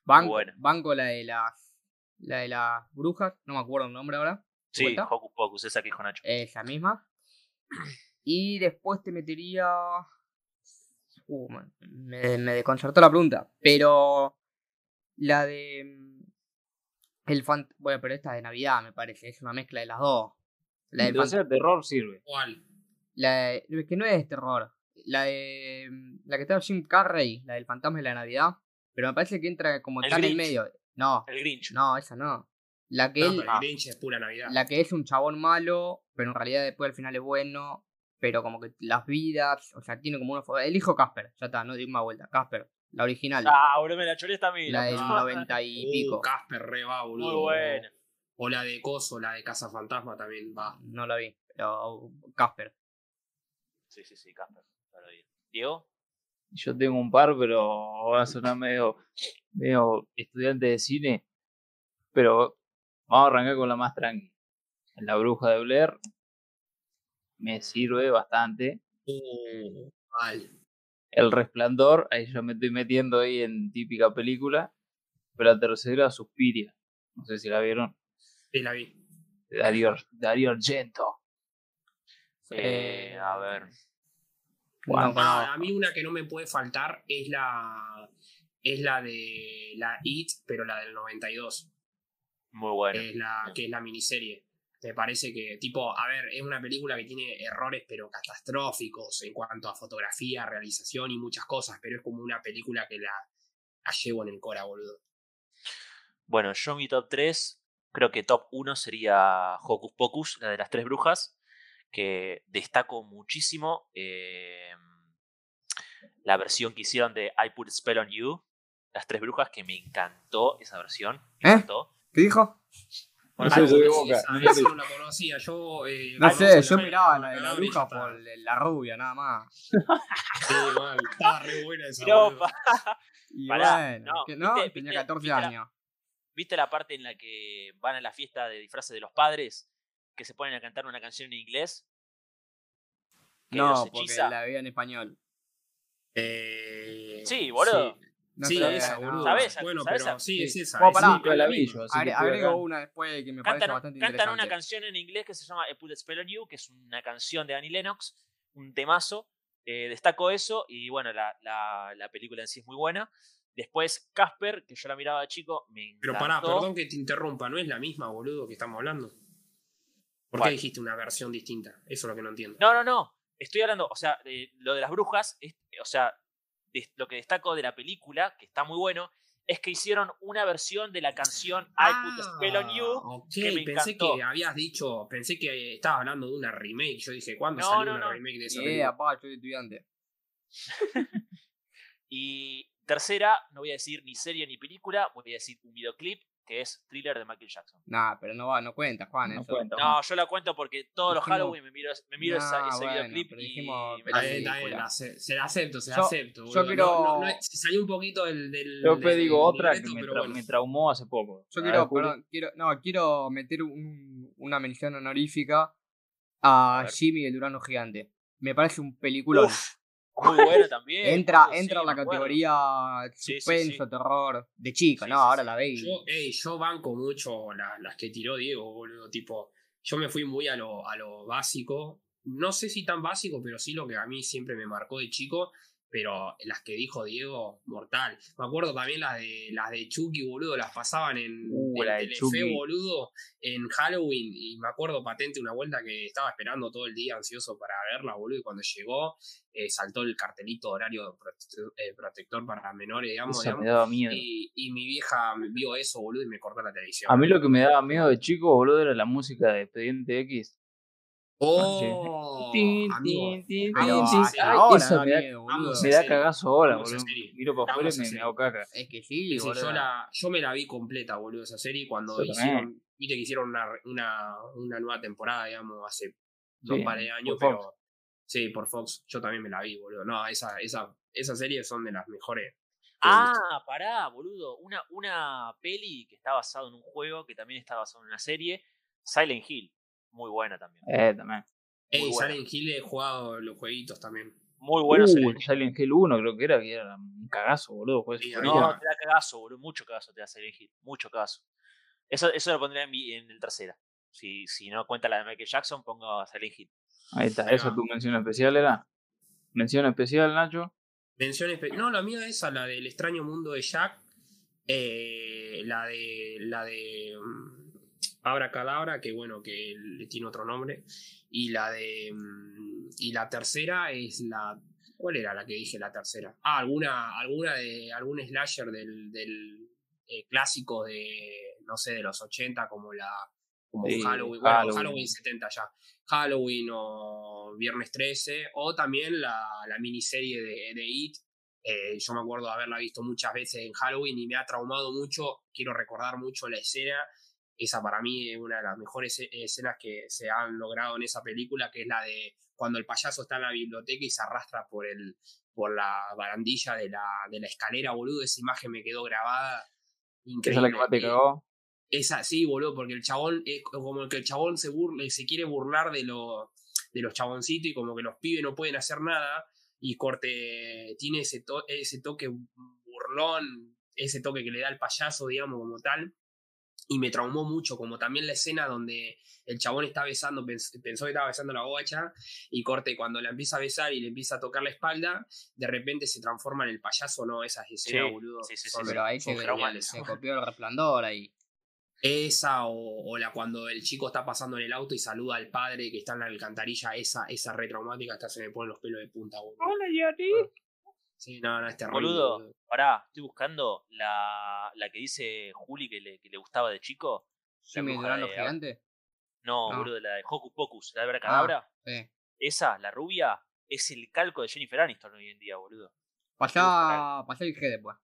banco, banco la de las la de las brujas, no me acuerdo el nombre ahora. Sí, ¿Cuenta? Hocus Pocus, esa que dijo Nacho. Esa misma. Y después te metería. Uh, man, me, me desconcertó la pregunta. Pero. La de. mm, El fan... Bueno, pero esta es de Navidad, me parece. Es una mezcla de las dos. La del Mientras fan- terror sirve. ¿Cuál? La de- es que no es terror. La de. mm, La que está Jim Carrey, la del fantasma de la Navidad. pero me parece que entra como El tan en Grinch. medio. No, El Grinch. no, esa no. La que No, él, pero el Grinch es pura Navidad. la que es un chabón malo, pero en realidad después al final es bueno, pero como que las vidas, o sea, tiene como una El hijo Casper, ya está, no di más vuelta, Casper, la original, Ah, boludo, me la choré esta mina. la del Ah, 90 y Uh, pico. Casper re va, boludo. Muy buena. O la de Coso, la de Casa Fantasma también va. No la vi, pero Casper. Sí, sí, sí, Casper. vi. Diego. Yo tengo un par, pero va a sonar medio, medio estudiante de cine. Pero vamos a arrancar con la más tranqui. La bruja de Blair me sirve bastante. Mal. El resplandor, ahí yo me estoy metiendo ahí en típica película. Pero la tercera, Suspiria. No sé si la vieron. Sí, la vi. De Dario, Dario Argento. Eh, a ver. No a mí una que no me puede faltar es la es la de la It, pero la del 92, Muy bueno. que es la que es la miniserie. Me parece que tipo, a ver, es una película que tiene errores pero catastróficos en cuanto a fotografía, realización y muchas cosas, pero es como una película que la, la llevo en el cora, boludo. Bueno, yo mi top 3, creo que top 1 sería Hocus Pocus, la de las tres brujas, que destaco muchísimo eh, la versión que hicieron de I Put a Spell on You, las tres brujas, que me encantó esa versión. Me ¿Eh? encantó. ¿Qué dijo? No sé, de Boca. no la conocía, yo... eh, No sé, la- yo miraba la de la bruja por la rubia, nada más. Sí, mal, estaba re buena esa. Pa- Y Pará, bueno, no, que no, viste- tenía viste- 14 viste la- años. ¿Viste la parte en la que van a la fiesta de disfraces de los padres? Que se ponen a cantar una canción en inglés. Que No, porque la veía en español. Eh, Sí, boludo. No Sí, esa, no. boludo. ¿Sabés? Bueno, ¿Sabés pero esa? sí, es Sí. esa. Bueno, es pará, esa. Nunca la vi yo, así que Agre- estoy agrego acá. una después que me parece Cantan, bastante cantan una canción en inglés que se llama I Put a Spell on You, que es una canción de Annie Lennox, un temazo. Eh, destaco eso y bueno, la, la, la película en sí es muy buena. Después Casper, que yo la miraba de chico, me encantó. Pero pará, perdón que te interrumpa, no es la misma, boludo, que estamos hablando. ¿Por qué dijiste una versión distinta? Eso es lo que no entiendo. No, no, no. Estoy hablando, o sea, de lo de las brujas, es- o sea, lo que destaco de la película, que está muy bueno, es que hicieron una versión de la canción I Put a Spell on You. Ah, ok, que me pensé encantó. que habías dicho, pensé que estabas hablando de una remake. Yo dije, ¿cuándo No, salió no, una no. remake de esa yo soy estudiante. Y tercera, no voy a decir ni serie ni película, voy a decir un videoclip que es Thriller de Michael Jackson. Nah, pero no va, no cuenta, Juan, No eso. cuenta. No, yo la cuento porque todos los Dijimos- Halloween me miro, me miro esa- Nah, ese bueno, videoclip pero y dijimos me la bien, bien, se la acepto, se la Yo- acepto. yo quiero- No, no, no es- se salió un poquito del. del Yo te del- digo del otra que me, pero tra- bueno. me traumó hace poco. Yo quiero, ver, perdón, quiero, no, quiero meter un- una mención honorífica a, A. Jimmy el Durano Gigante. Me parece un peliculón. Uf, muy bueno también. entra entra sí, en la categoría Sí, sí, suspenso, sí. terror. De chica, Sí, no, sí, ahora sí. la veis. Yo, ey, yo banco mucho la- las que tiró Diego, boludo. Tipo, yo me fui muy a lo, a lo básico. No sé si tan básico, pero sí lo que a mí siempre me marcó de chico. Pero las que dijo Diego, mortal. Me acuerdo también las de las de Chucky, boludo, las pasaban en, Uh, en la Telefe, boludo, en Halloween. Y me acuerdo patente una vuelta que estaba esperando todo el día ansioso para verla, boludo. Y cuando llegó, eh, saltó el cartelito horario eh, protector para menores, digamos. Digamos. me daba miedo. Y, y mi vieja vio eso, boludo, y me cortó la televisión. A mí lo que me daba miedo de chico, boludo, era la música de Expediente X. ¡Oh! Tin, amigo, tin, tin, Pero tin, sí, tin. sí, Ay, ahora esa da me da, miedo, me da cagazo ahora, Vamos boludo. Miro para afuera y me, hago caca. Es que sí, boludo. yo, la, yo me la vi completa, boludo, esa serie. Cuando Yo hicieron, viste que hicieron una, una, una nueva temporada, digamos, hace dos Sí, pares de años, por pero sí, por Fox, yo también me la vi, boludo. No, esa, esa, esas series son de las mejores. Ah, pará, boludo. Una, una peli que está basada en un juego, que también está basado en una serie. Silent Hill. Muy buena también. Eh, también. Ey, muy buena. Silent Hill he jugado los jueguitos también. Muy bueno uh, Silent Hill. Silent Hill 1 creo que era, que era un cagazo, boludo. Sí, No, te da cagazo, boludo. Mucho cagazo te da Silent Hill. Mucho cagazo. Eso, eso lo pondría en, mi, en el tercera. Si, si no cuenta la de Michael Jackson, pongo a Silent Hill. Ahí está, ¿esa va. tu mención especial era? ¿Mención especial, Nacho? Mención espe- No, la mía esa, la del extraño mundo de Jack. eh, la de. La de. Mm, Abra Cadabra, que bueno, que le tiene otro nombre. Y la de. mm, Y la tercera es la. ¿Cuál era la que dije la tercera? Ah, alguna, alguna de, algún slasher del, del eh, clásico de, no sé, de los 80, como la como Sí, Halloween, bueno, Halloween. Halloween 70 ya. Halloween o Viernes 13, o también la, la miniserie de, de It. Eh, yo me acuerdo de haberla visto muchas veces en Halloween y me ha traumado mucho. Quiero recordar mucho la escena. Esa para mí es una de las mejores e- escenas que se han logrado en esa película, que es la de cuando el payaso está en la biblioteca y se arrastra por el por la barandilla de la, de la escalera, boludo. Esa imagen me quedó grabada. Esa Increíble. es la que más te Eh, cagó. esa, sí, boludo, porque el chabón es como que el chabón se burla, se quiere burlar de, lo, de los chaboncitos y como que los pibes no pueden hacer nada. Y Corte tiene ese, to- ese toque burlón, ese toque que le da el payaso, digamos, como tal. Y me traumó mucho, como también la escena donde el chabón está besando, pens- pensó que estaba besando a la bocha, y Corte cuando la empieza a besar y le empieza a tocar la espalda, de repente se transforma en el payaso, ¿no? Esas escenas, Sí, boludo. sí, sí, sí, son- Pero ahí son se, geniales. se copió el resplandor ahí. Esa o, o la cuando el chico está pasando en el auto y saluda al padre que está en la alcantarilla, esa, esa re traumática, hasta se me ponen los pelos de punta, boludo. Hola, Johnny. Sí, no, no, es terrible. Boludo, pará, estoy buscando la, la que dice Juli que le, que le gustaba de chico. Jimmy Durán de- los gigantes. No, No. boludo, la de Hocus Pocus, la de Abracadabra. Sí. Esa, la rubia, es el calco de Jennifer Aniston hoy en día, boludo. Pasá, pasá el G después.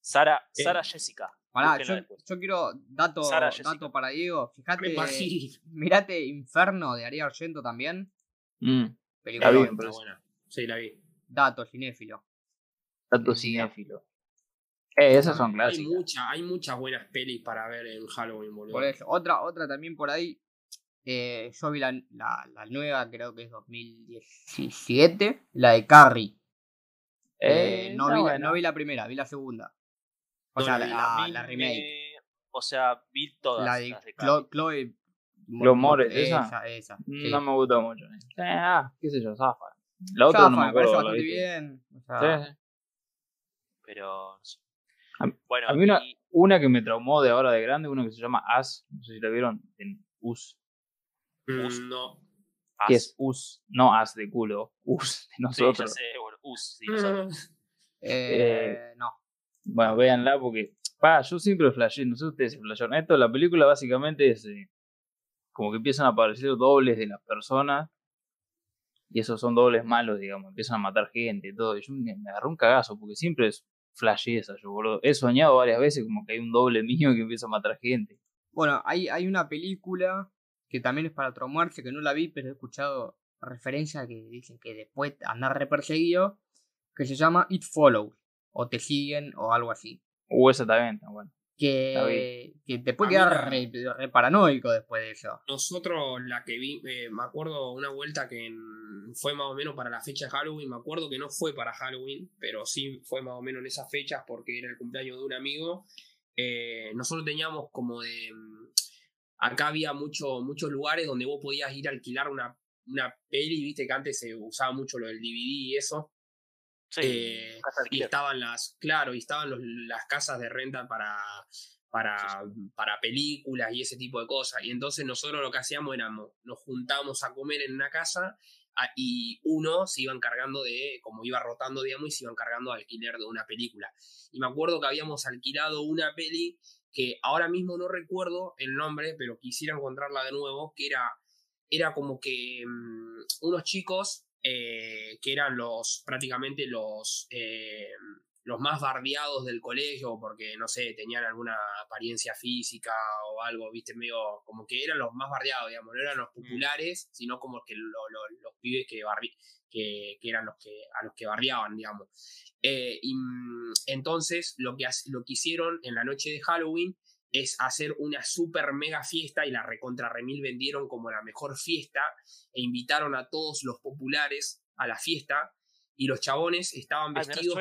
Sara, Eh, Sara Jessica. Pará, yo, quiero dato, Sara dato para Diego. Imagino. mirate Inferno de Ariel Argento también. Mm, Película. vi, pero- buena. Sí, la vi. Dato cinéfilo. Sí, cinéfilo. Eh, esas son Hay, clásicas. mucha, hay muchas buenas pelis para ver en Halloween, boludo. Por eso. Otra, otra también por ahí. eh, yo vi la, la, la nueva, creo que es 2017. La de Carrie. Eh, Eh, no, vi la, no vi la primera, vi la segunda. O No sea, la remake. O sea, vi todas La de, las. Chloe. Chloe Moretz, esa. esa. esa, sí. No me gustó mucho. Eh, ah, qué sé yo, zafa. La otra no me me parece acuerdo. ¿la bastante bien. o sea, Sí, sí. Pero. no sé. A mí- bueno, a mí una- y- Una que me traumó de ahora de grande, una que se llama As, no sé si la vieron, en Us. Mm, Us. no. Que As. es Us, no As de culo, Us de Sí, ya nosotros. sé, bueno, us, sí, nosotros. eh, no. Bueno, véanla porque, pa, yo siempre flashé, no sé ustedes si flashearon esto, la película básicamente es eh, como que empiezan a aparecer dobles de las personas y esos son dobles malos, digamos, empiezan a matar gente y todo, y yo me, me agarré un cagazo porque siempre es flashé esa, yo boludo, he soñado varias veces como que hay un doble mío que empieza a matar gente. Bueno, hay, hay una película que también es para traumarse, que no la vi, pero he escuchado referencias que dicen que después andar re perseguido, que se llama It Follows, o Te Siguen, o algo así. Uh, esa también, está bueno. Que, que te puede quedar re, re paranoico después de eso. Nosotros, la que vi, eh, me acuerdo una vuelta que en- fue más o menos para la fecha de Halloween. Me acuerdo que no fue para Halloween, pero sí fue más o menos en esas fechas porque era el cumpleaños de un amigo. Eh, nosotros teníamos como de. mm, Acá había mucho, muchos lugares donde vos podías ir a alquilar una, una peli, viste que antes se usaba mucho lo del DVD y eso. Sí, Eh, y estaban las, claro, y estaban los- las casas de renta para, para, para películas y ese tipo de cosas. Y entonces nosotros lo que hacíamos éramos, nos juntábamos a comer en una casa a- y uno se iba encargando de, como iba rotando, digamos, y se iba encargando de alquiler de una película. Y me acuerdo que habíamos alquilado una peli que ahora mismo no recuerdo el nombre, pero quisiera encontrarla de nuevo, que era, era como que mm, unos chicos eh, que eran los prácticamente los, eh, los más bardeados del colegio porque, no sé, tenían alguna apariencia física o algo, viste, medio como que eran los más bardeados, digamos, no eran los populares, sino como que lo- lo- los pibes que, barri- que, que eran los que, a los que barriaban, digamos. Eh, y mm, entonces lo que, lo que hicieron en la noche de Halloween es hacer una super mega fiesta y la recontra remil vendieron como la mejor fiesta e invitaron a todos los populares a la fiesta y los chabones estaban Ah, vestidos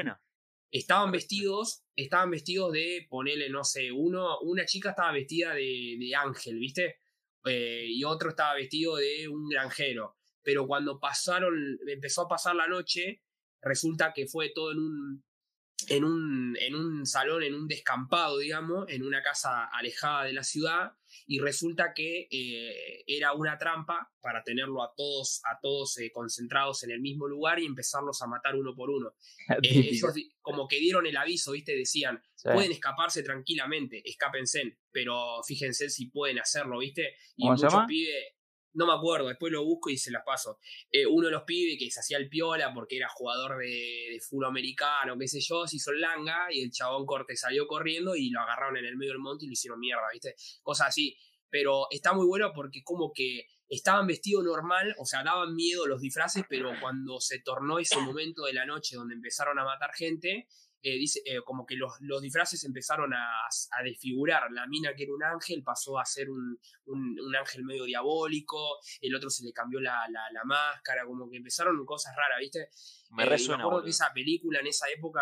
estaban vestidos estaban vestidos de ponerle no sé uno una chica estaba vestida de, de ángel viste Eh, y otro estaba vestido de un granjero. Pero cuando pasaron empezó a pasar la noche resulta que fue todo en un en un, en un salón, en un descampado, digamos, en una casa alejada de la ciudad, y resulta que eh, era una trampa para tenerlo a todos, a todos eh, concentrados en el mismo lugar y empezarlos a matar uno por uno. Eh, ellos como que dieron el aviso, ¿viste? Decían, pueden escaparse tranquilamente, escápense, pero fíjense si pueden hacerlo, ¿viste? Y muchos pibes no me acuerdo, después lo busco y se las paso. Eh, uno de los pibes que se hacía el piola porque era jugador de, de fútbol americano, qué sé yo, se hizo el langa y el chabón corte salió corriendo y lo agarraron en el medio del monte y lo hicieron mierda, ¿viste? Cosas así. Pero está muy bueno porque como que estaban vestidos normal, o sea, daban miedo los disfraces, pero cuando se tornó ese momento de la noche donde empezaron a matar gente, eh, dice, eh, como que los, los, disfraces empezaron a, a, desfigurar. La mina que era un ángel pasó a ser un, un, ángel medio diabólico, el otro se le cambió la, la, la máscara, como que empezaron cosas raras, ¿viste? Me eh, Me acuerdo que esa película en esa época,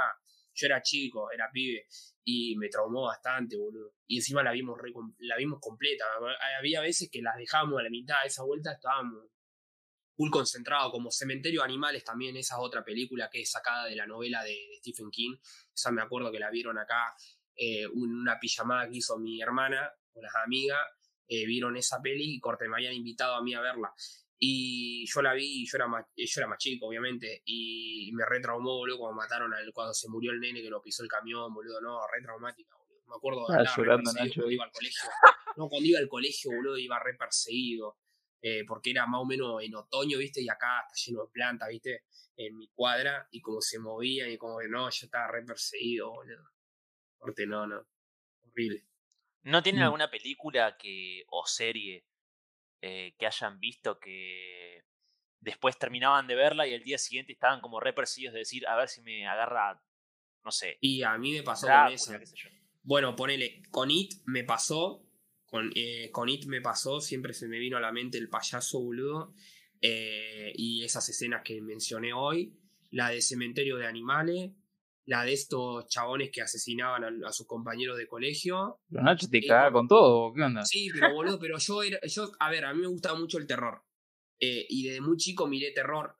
yo era chico, era pibe, y me traumó bastante, boludo. Y encima la vimos, la vimos completa. Había veces que las dejábamos a la mitad, de esa vuelta estábamos concentrado, como Cementerio de Animales también, esa otra película que es sacada de la novela de, Stephen King. Esa me acuerdo que la vieron acá, eh, una pijamada que hizo mi hermana con las amigas, eh, vieron esa peli y corte, me habían invitado a mí a verla. Y yo la vi, yo era más, yo era más chico, obviamente, y me retraumó, boludo, cuando mataron al, cuando se murió el nene que lo pisó el camión, boludo, no, retraumática, boludo. Me acuerdo de ah, llorando, Nacho, cuando iba al colegio. No, cuando iba al colegio, boludo, iba re perseguido. Eh, porque era más o menos en otoño, ¿viste? Y acá está lleno de plantas, ¿viste? En mi cuadra, y como se movía, y como que no, yo estaba re perseguido, boludo. Porque no, no. Horrible. ¿No tienen mm. alguna película que o serie eh, que hayan visto que después terminaban de verla y el día siguiente estaban como re perseguidos de decir, a ver si me agarra, no sé. Y a mí me pasó con esa. Bueno, ponele, con It me pasó con, eh, con It me pasó, siempre se me vino a la mente el payaso, boludo. Eh, y esas escenas que mencioné hoy. La de Cementerio de Animales. La de estos chabones que asesinaban a, sus compañeros de colegio. Pero Nacho te caga con todo, ¿qué onda? Sí, pero boludo, pero yo era. Yo, a ver, a mí me gusta mucho el terror. Eh, y desde muy chico miré terror.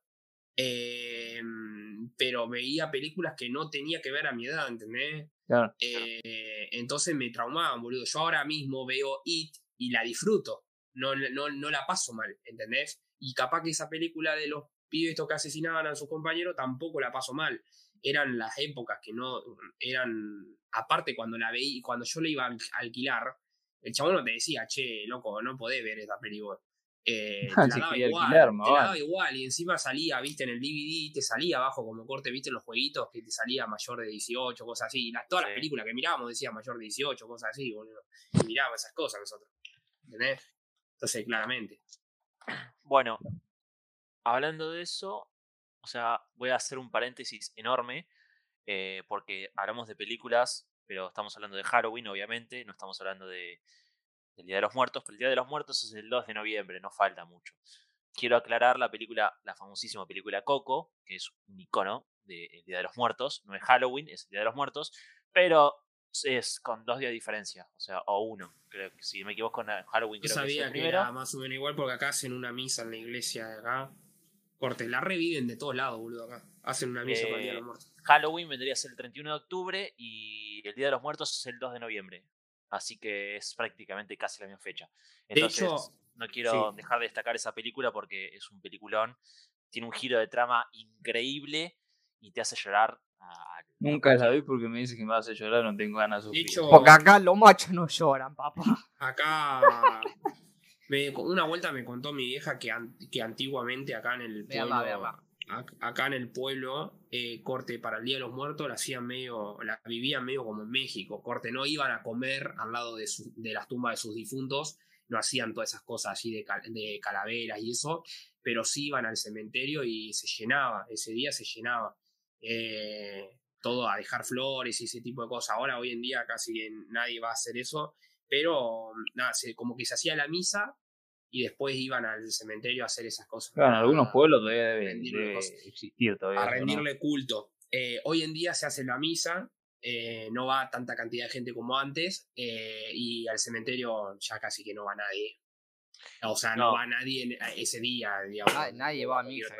pero veía películas que no tenía que ver a mi edad, ¿entendés? Eh, entonces me traumaban, boludo. Yo ahora mismo veo It y la disfruto. No, no, no la paso mal, ¿entendés? Y capaz que esa película de los pibes que asesinaban a sus compañeros tampoco la paso mal. Eran las épocas que no eran. Aparte, cuando la veí, cuando yo le iba a alquilar, el chabón no te decía, che, loco, no podés ver esa película. Eh, te, la daba igual, te la daba igual, y encima salía, viste, en el DVD, te salía abajo como corte, viste, en los jueguitos, que te salía mayor de 18, cosas así. todas las películas que mirábamos decían mayor de 18, cosas así, boludo. Y mirábamos esas cosas nosotros. ¿Entendés? Entonces, claramente. Bueno, hablando de eso, o sea, voy a hacer un paréntesis enorme, eh, porque hablamos de películas, pero estamos hablando de Halloween, obviamente, no estamos hablando de el Día de los Muertos, pero el Día de los Muertos es el 2 de noviembre, no falta mucho. Quiero aclarar la película, la famosísima película Coco, que es un icono del Día de los Muertos, no es Halloween, es el Día de los Muertos, pero es con dos días de diferencia, o sea, o uno. Creo que si me equivoco con Halloween, Yo sabía que, era más o menos igual porque acá hacen una misa en la iglesia de acá. Corte, la reviven de todos lados, boludo, acá. Hacen una misa para el Día de los eh, Muertos. Halloween vendría a ser el 31 de octubre y el Día de los Muertos es el 2 de noviembre. Así que es prácticamente casi la misma fecha. Entonces, no quiero dejar de destacar esa película porque es un peliculón. Tiene un giro de trama increíble y te hace llorar. Nunca la vi porque me dice que me hace llorar, no tengo ganas de sufrir. porque acá los machos no lloran, papá. Acá. una vuelta me contó mi vieja que, que antiguamente acá en el pueblo acá en el pueblo, eh, corte para el Día de los Muertos, la hacían medio, la vivían medio como en México, corte, no iban a comer al lado de, de las tumbas de sus difuntos, no hacían todas esas cosas así de, de, calaveras y eso, pero sí iban al cementerio y se llenaba, ese día se llenaba. Eh, todo a dejar flores y ese tipo de cosas. Ahora, hoy en día, casi nadie va a hacer eso, pero nada, como que se hacía la misa y después iban al cementerio a hacer esas cosas. Claro, en algunos pueblos todavía debe, existir todavía. A rendirle culto. Eh, hoy en día se hace la misa, eh, no va tanta cantidad de gente como antes, eh, y al cementerio ya casi que no va nadie. O sea, no, va nadie ese día, Nadie, va a misa.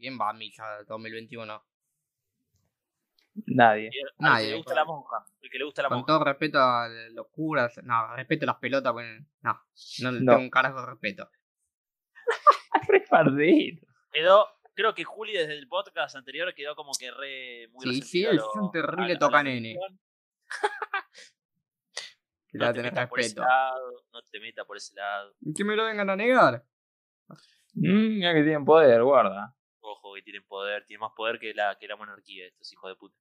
¿Quién va a misa 2021? Nadie. Y al que Nadie, le gusta la monja. El que le gusta la Con monja. todo respeto a los curas, no, respeto a las pelotas, pues, no, no tengo un carajo de respeto. Re pardito. Quedó, creo que Juli desde el podcast anterior quedó como que re muy Sí, sí, es un terrible tocanene. Que le No va a te tener metas por ese respeto. lado, no te metas por ese lado. Y que me lo vengan a negar. Mm, ya que tienen poder, guarda. Tienen poder, tienen más poder que la, que la monarquía, estos hijos de puta.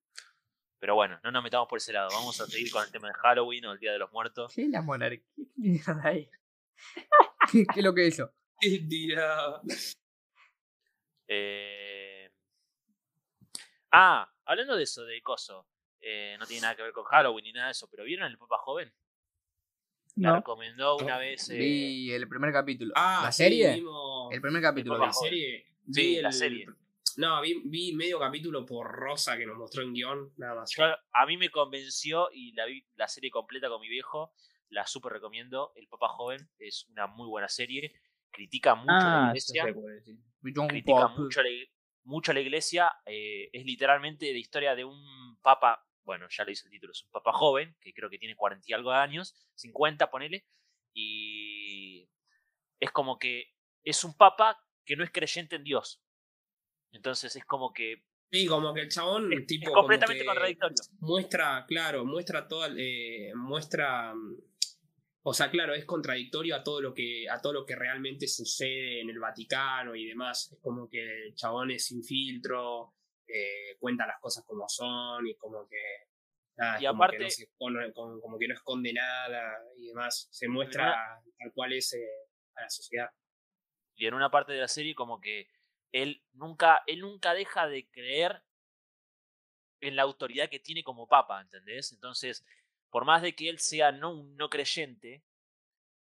Pero bueno, no nos metamos por ese lado. Vamos a seguir con el tema de Halloween o el Día de los Muertos. ¿Qué es la monarquía? ¿Qué mierda hay? ¿Qué, ¿Qué es lo que es eso? Mentira. Eh... Ah, hablando de eso, de Coso. eh, no tiene nada que ver con Halloween ni nada de eso, pero ¿vieron el Papa Joven? La No. recomendó una vez. eh, Vi el primer capítulo. Ah, ¿La sí, serie? vimos- El primer capítulo. La serie. Sí, vi la el- serie. No, vi, vi medio capítulo por Rosa que nos mostró en guion, nada más. yo- a mí me convenció y la vi la serie completa con mi viejo. La super recomiendo. El Papa Joven es una muy buena serie. Critica mucho la Ah, iglesia. sí. John critica mucho a la, mucho a la iglesia. eh, es literalmente la historia de un papa, bueno, ya le hice el título, es un papa joven, que creo que tiene 40 y algo de años, 50, ponele, y es como que es un papa que no es creyente en Dios. Entonces es como que Sí, como que el chabón, es, tipo. es como completamente que contradictorio. Muestra, claro, muestra toda. eh, muestra. mm, O sea, claro, es contradictorio a todo lo que a todo lo que realmente sucede en el Vaticano y demás. Es como que el chabón es sin filtro, eh, cuenta las cosas como son y como que. nada, Y es como aparte- que no se como, como que no esconde nada y demás. Se muestra tal cual es eh, a la sociedad. Y en una parte de la serie como que él nunca, él nunca deja de creer en la autoridad que tiene como papa, ¿entendés? Entonces, por más de que él sea no un no creyente,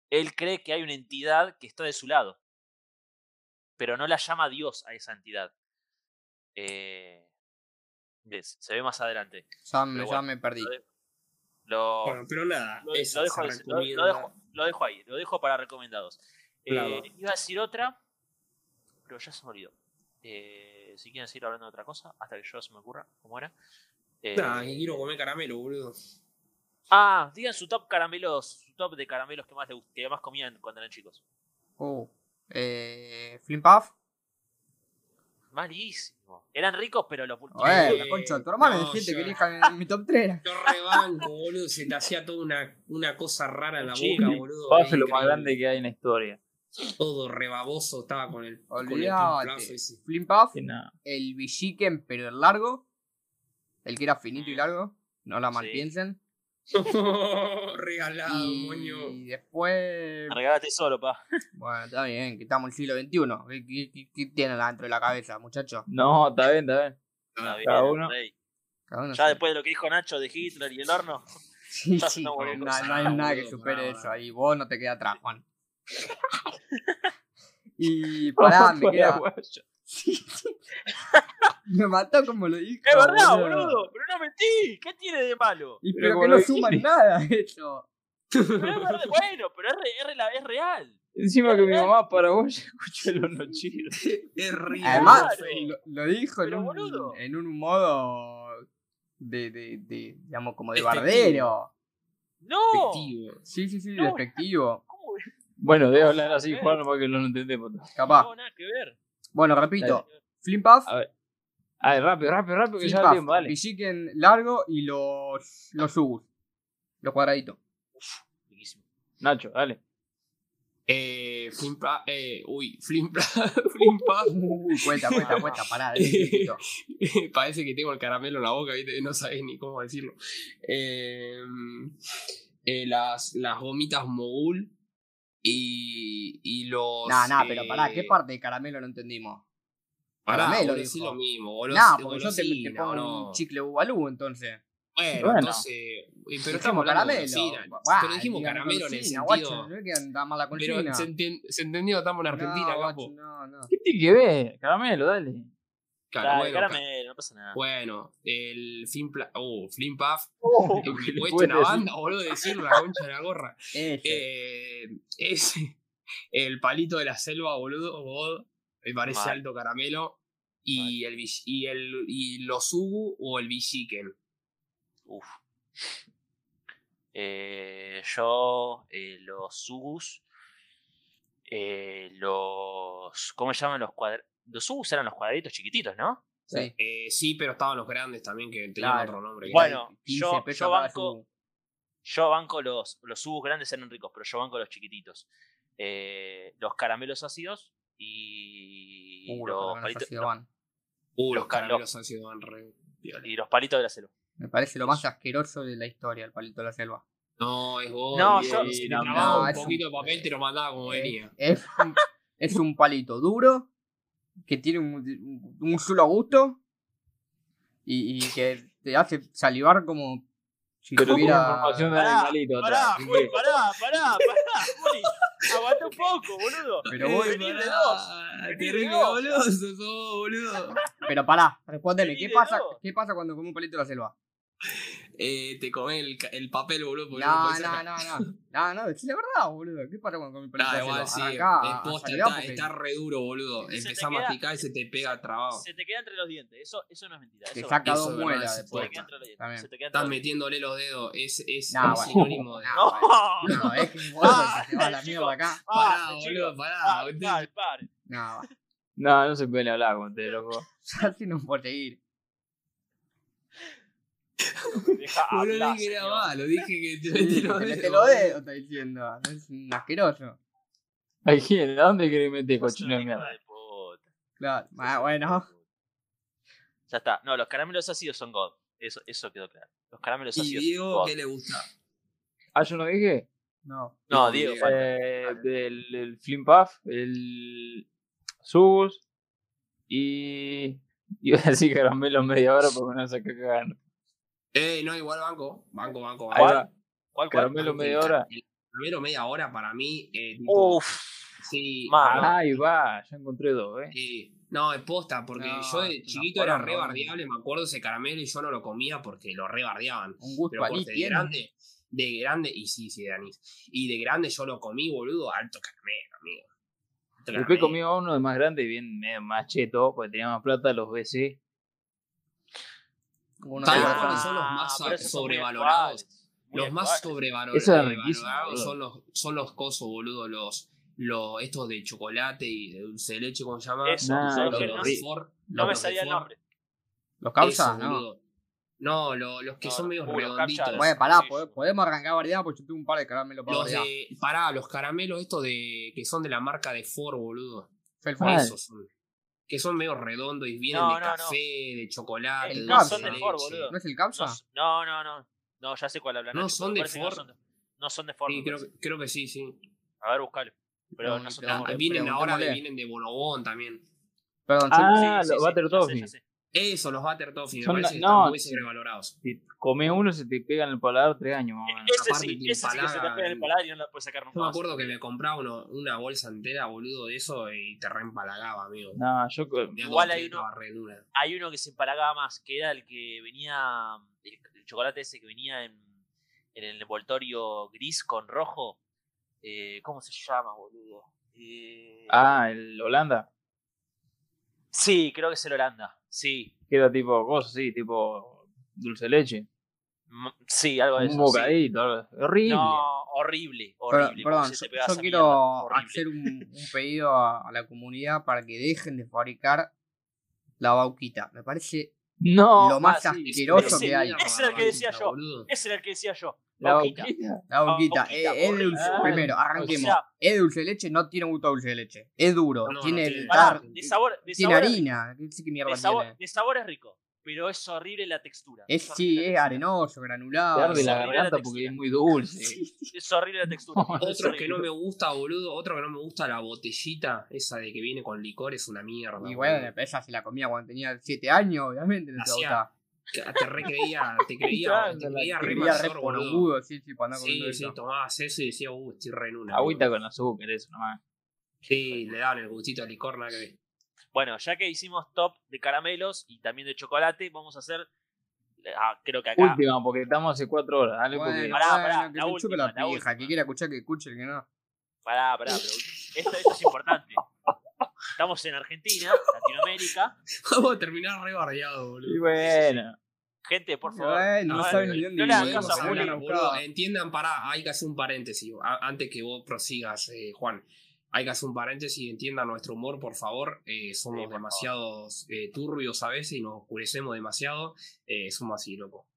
él cree que hay una entidad que está de su lado. Pero no la llama Dios a esa entidad. Eh, ves, se ve más adelante. Ya, me, ya perdí. lo de- Lo, Bueno, pero nada, lo, dejo, ahí, lo- dejo, lo dejo ahí, lo dejo para recomendados. Eh, iba a decir otra, pero ya se me olvidó. Eh, si quieren seguir hablando de otra cosa, hasta que yo se me ocurra, ¿cómo era? Eh, Nah, que quiero comer caramelo, boludo. ah, digan su top caramelos, su top de caramelos que más, que más comían cuando eran chicos. Oh. Eh, Flim Puff. Malísimo. Eran ricos, pero los Bueno, la Eh, concha de tu hermano, no, dijiste yo- que elijan en mi top 3. Yo rebanco, boludo. Se te hacía toda una, una cosa rara en la boca, boludo. Pase lo Increíble. más grande que hay en la historia. Todo rebaboso estaba con el, con el ese. Flim Puff, el Villiquen, pero el largo. El que era finito y Mm. largo. No la Sí. malpiensen. Regalado, moño. Y después. Regálate solo, pa. Bueno, está bien, que estamos en el siglo XXI. ¿Qué, qué, qué- qué tienen adentro de la cabeza, muchachos? No, está bien, está bien. Está bien, cada uno. rey. Cada uno Ya sabe. después de lo que dijo Nacho de Hitler y el horno. Sí, ya se sí, no, no hay nada que supere eso. Ahí vos no te quedas atrás, Juan. Y pará, me queda. Sí, sí. Me mató como lo dijo. Es verdad, boludo, pero no mentí. ¿Qué tiene de malo? Y Pero que no suman dijiste. nada eso. Pero es verdad, bueno, pero es, re- es re- la- es real. Encima que mi mamá es paraguaya escuchó el horno chido. Es real. Además, Claro. lo, lo dijo en un, boludo. en un modo de, de, de, digamos, como de Despectivo. bardero. No. Efectivo. Sí, sí, sí, No. despectivo. Bueno, debe hablar así, Juan, para que lo no entendemos. Capaz. No, nada que ver. Bueno, repito. Flim Puff, A ver. A ver, rápido, rápido, rápido, que ya tiempo, vale. Villiquen largo y los, los subus. Los cuadraditos. Riquísimo. Nacho, dale. Eh, Flimpa, eh, uy, Flimpa, Flimpa. Uy, cuenta, cuenta, cuenta, pará. Parece que tengo el caramelo en la boca, ¿viste? no sabés ni cómo decirlo. Eh, eh, las, las gomitas mogul y, y los. No, no, pero pará, ¿qué eh, parte de caramelo no entendimos? Pará, caramelo, vos decís lo mismo, No, golos- porque yo te, te pongo no. un chicle bubalú, entonces. Bueno, Bueno. entonces. eh, Pero estamos hablando de caramelo. Buah, pero dijimos caramelo en el sentido. guacho, no es que anda mal la pero se, enten- se entendió, estamos en Argentina, no, capo. guacho, no, no. ¿Qué tiene que ver? Caramelo, dale. Claro, Dale, bueno, caramelo, no pasa nada. Bueno, el Flimpla. Oh, Flimpaf. Oh, El ¿qué le puesto puedes una decir? banda, boludo, decir la concha de la gorra. Ese. Eh, es el palito de la selva, boludo. God, me parece Mal. alto caramelo. Y, el, bish- y, el, y los Ubu o el Bishiken. Uf. Eh, yo, eh, los Sugus, eh, los... ¿Cómo se llaman los cuadraditos? Los Sugus eran los cuadraditos chiquititos, ¿no? Sí. Eh, sí, pero estaban los grandes también que tenían Claro. otro nombre. Bueno, 15 yo, banco, yo banco los, los Sugus grandes eran ricos, pero yo banco los chiquititos. Eh, los caramelos ácidos y Uh, los palitos, ácidos los- van. Uh, los los ca- caramelos re piola. y los palitos de la selva. Me parece lo más asqueroso de la historia, el palito de la selva. No, es vos. No, yo- si te no, un es un- poquito de papel, te lo mandaba como venía. Es un, es un palito duro que tiene un, un- un solo gusto y, y que te hace salivar como si Pero tuviera. información de Pará, animalito Pará, atrás. que- pará, pará, pará, Juli. Aguanta un poco, boludo. Pero vos- Vení de dos. Vení Te de re dos. goloso sos, boludo. Pero pará, respóndeme, ¿qué pasa. ¿qué pasa cuando comes un palito de la selva? Eh, te comés el, papel, boludo. porque No, no, no, no. No, no, decís la verdad, boludo. ¿Qué pasa comes palito Nah, de la igual sí. Es posta, está, porque- está re duro, boludo. Empezás a masticar y se te pega trabado. Se te queda entre los dientes. Eso, eso no es mentira. Te Eso saca eso dos muelas después. Estás los dientes. metiéndole los dedos. Es, es bueno. sinónimo de. No. No, es que Ah, se va a la chico. mierda acá. Pará, Basta, boludo, pará. Ah. No. No, no se puede hablar con usted, loco. así no seguir. Deja Boludo, hablar, dije que era malo. Dije que te Sí, metí te dedos, está diciendo. Es un asqueroso. ¿A quién? ¿A dónde querés meter cochino de mierda? Claro. Ah, bueno. Ya está. No, los caramelos ácidos son God. Eso, eso quedó claro. Los caramelos ¿Y ácidos. Diego God. qué le gusta? Ah, yo no dije. No. No, No, Diego, Diego. Eh, del el Flim Puff, el Subus y. Iba a decir caramelo media hora porque no sé qué cagan. Eh, no, igual banco. Banco, banco, banco. va. ¿Cuál, cuál? Caramelo media hora. El caramelo media hora para mí. Eh, tipo, Uf. sí. Ahí va, ya encontré dos, eh. eh, no, es posta, porque No, yo de chiquito era re bardeable, me acuerdo ese caramelo y yo no lo comía porque lo re bardeaban. Un gusto Pero de tiene. grande, de grande, y sí, sí, de anís. Y de grande yo lo comí, boludo, alto caramelo, amigo. Alto Después caramelo. comí uno de más grande y bien medio más cheto, porque tenía más plata, los BC. Uno ¿Sabes que cuáles va- son los más Ah, sobrevalorados? Los más sobrevalorados son los, son los cosos, boludo, los, los estos de chocolate y de dulce de leche, ¿cómo se llama? Eso, Nah, ¿sabes los, los ri- Ford, no me los salía el nombre. ¿Los causa? Eso, No. No, lo- los que No, son medio los redonditos. Bueno, pará, Sí, podemos arrancar variedad porque yo tengo un par de caramelos para Los de, pará, los caramelos estos de que son de la marca de Ford, boludo. Felford. Ah, Esos son. Que son medio redondos y vienen No, de no, no. café, de chocolate, de no dulce son de leche. Ford, boludo. ¿No es el s- no, no, no. No, ya sé cuál hablan. No, son de Ford. son de- No son de Ford. Sí, creo, creo que sí, sí. A ver, buscalo. Pero No, no son de Ah, Ford. Pre- vienen ahora vienen de Bonobón también. Perdón, Ah, Sí, los sí, sí, Butter ya sé, Toffee. Eso, los Butter Toffee, me Son parece que la- están no, muy sobrevalorados. Si comes uno, se te pega en el paladar tres años, menos. Ese Aparte sí, ese sí que se te pega en el paladar y no la puedes sacar nunca Yo me acuerdo que me compraba uno, una bolsa entera, boludo, de eso y te reempalagaba, amigo. No, yo. Igual hay uno- estaba re dura. Hay uno que se empalagaba más, que era el que venía. El, el chocolate ese que venía en, en el envoltorio gris con rojo. Eh, ¿Cómo se llama, boludo? Eh, Ah, el Holanda. Sí, creo que es el Holanda. Sí. Que era tipo cosas así, tipo dulce de leche. M- Sí, algo de eso. Un sí. bocadito, algo- horrible. No, horrible, Pero- horrible. perdón, yo, quiero mierda, hacer un, un pedido a, a la comunidad para que dejen de fabricar la bauquita. Me parece No, lo más ah, sí, asqueroso ese- que hay. ese era el que decía yo. Ese era el que decía yo. La boquita. La bauquita. bauquita, eh, es dulce. Ah, Primero, arranquemos. o sea- es dulce de leche, no tiene gusto a dulce de leche. Es duro, No, no tiene tiene. tar- de sabor, de tiene sabor es harina. ¿Qué qué mierda De sabor, tiene? de sabor es rico, pero es horrible la textura. Es, horrible sí, la es arenoso, granulado. Te arde la garganta porque es muy dulce. Es horrible la textura. es Otro que no me gusta, boludo, otro que no me gusta, la botellita, esa de que viene con licor, es una mierda. Y boludo. bueno, esa se la comía cuando tenía 7 años, obviamente. No te. Te recreía, te creía, te creía re Quería re mayor, boludo. sí, sí, para andar Sí, sí, eso. tomabas eso y decías, uh, estoy re en una. Agüita con azúcar, eso nomás. Sí, le daban el gustito al licor, nada que ver. Bueno, ya que hicimos top de caramelos y también de chocolate, vamos a hacer. ah, creo que acá. Última, porque estamos hace cuatro horas. Dale, porque. Bueno, Pará, bueno, pará, que la última, la la pija, última. que quiera escuchar que escuche, el que no. Pará, pará, pero esto, esto es importante. Estamos en Argentina, Latinoamérica. Vamos a terminar re bardeados, boludo. Y bueno. Gente, por favor. Bueno, no no, saben no, ni no dónde vivimos, a boludo. Bueno, entiendan, pará, hay que hacer un paréntesis. a- antes que vos prosigas, eh, Juan. Hay que hacer un paréntesis y entiendan nuestro humor, por favor. Eh, somos Sí, por demasiados eh, turbios a veces y nos oscurecemos demasiado. Eh, somos así, loco.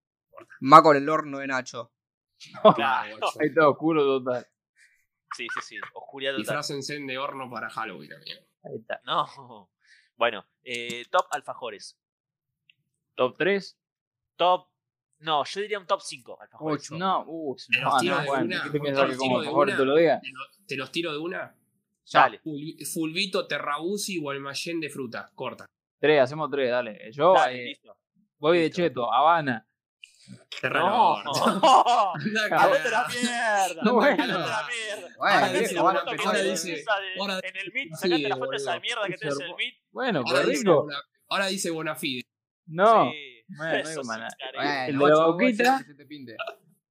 Más con el horno de Nacho. Claro. Ahí está oscuro total. Sí, sí, sí. Oscuridad total. Disfrácense de horno para Halloween, amigo. Ahí está. No. Bueno, eh, top alfajores. Top 3. Top. No, yo diría un top 5 alfajores. Ocho. No, uh, Te los no, tiro no, de bueno, una, ¿qué te los que como tiro de alfajor? Te, lo- te los tiro de una. Dale. Fulvi- Fulvito, Terrabusi, Guaymallén de fruta. Corta. Tres, hacemos tres, dale. Yo Dale, eh, listo. voy de. Cheto, Habana. No. Terrano. Anda a ¡A vos te la mierda! No, bueno. ¡A vos te la mierda! Bueno, viejo, van a empezar en el meet, sí, sacate la foto esa de mierda que tenés en el meet. Bueno, dice, rico. Ahora dice Bonafide. No, Sí. bueno, no digo más El de la boquita.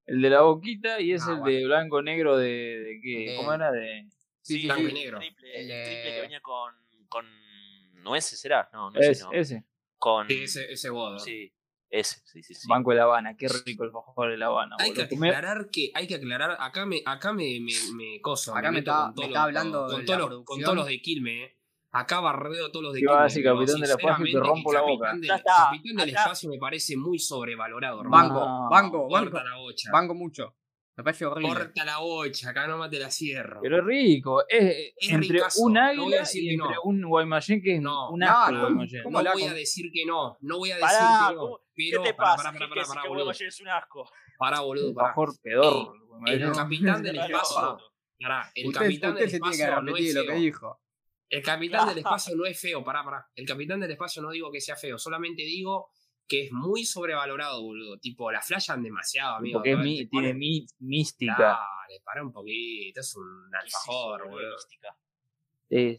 el de la boquita y es Ah, el bueno. de blanco negro de, de qué, ¿cómo era? De Sí, blanco y el negro. Triple, El triple que venía con, con nueces, ¿será? No, no. ese, Con... Sí, ese, ese bodo. Sí, ese, sí, sí, sí. Banco de La Habana, qué rico el alfajor de La Habana. Hay que boludo. Aclarar que, hay que aclarar, acá me, acá me, me, me coso, Acá me está- con todos me los- está hablando con, de la los, con todos los de Quilme, eh. Acá bardeo todos los de ¿Qué Quilme. vas a decir, pero capitán del espacio? Te sinceramente, rompo la boca. capitán del- Ya está, capitán del acá- espacio me parece muy sobrevalorado, hermano. Banco, banco, banco. Banco mucho. Me parece horrible. Corta la bocha, acá no te la cierro. Pero es rico, es, Es entre ricazo, un no voy a águila decir y que entre no. un Guaymallén que es No, un no, asco no, de Guaymallén. ¿cómo no voy con- a decir que no, no voy a decir Pará, que no. ¿cómo- Pero, ¿Qué te pará, pasa? pará, ¿Qué pará, decir pará, que. Guaymallén es un asco? Pará, boludo, pará. Alfajor pedor. El capitán del Pará, espacio. Pará, el Usted, capitán usted del se tiene que espacio no es lo que feo. dijo. El capitán del espacio no es feo, pará, pará. El capitán del espacio no digo que sea feo, solamente digo que es muy sobrevalorado, boludo. Tipo, la flashan demasiado, amigo. Porque mi- tiene mi- mística. Dale, pará un poquito, es un ¿Qué es eso, alfajor, boludo, boludo. mística? Eh,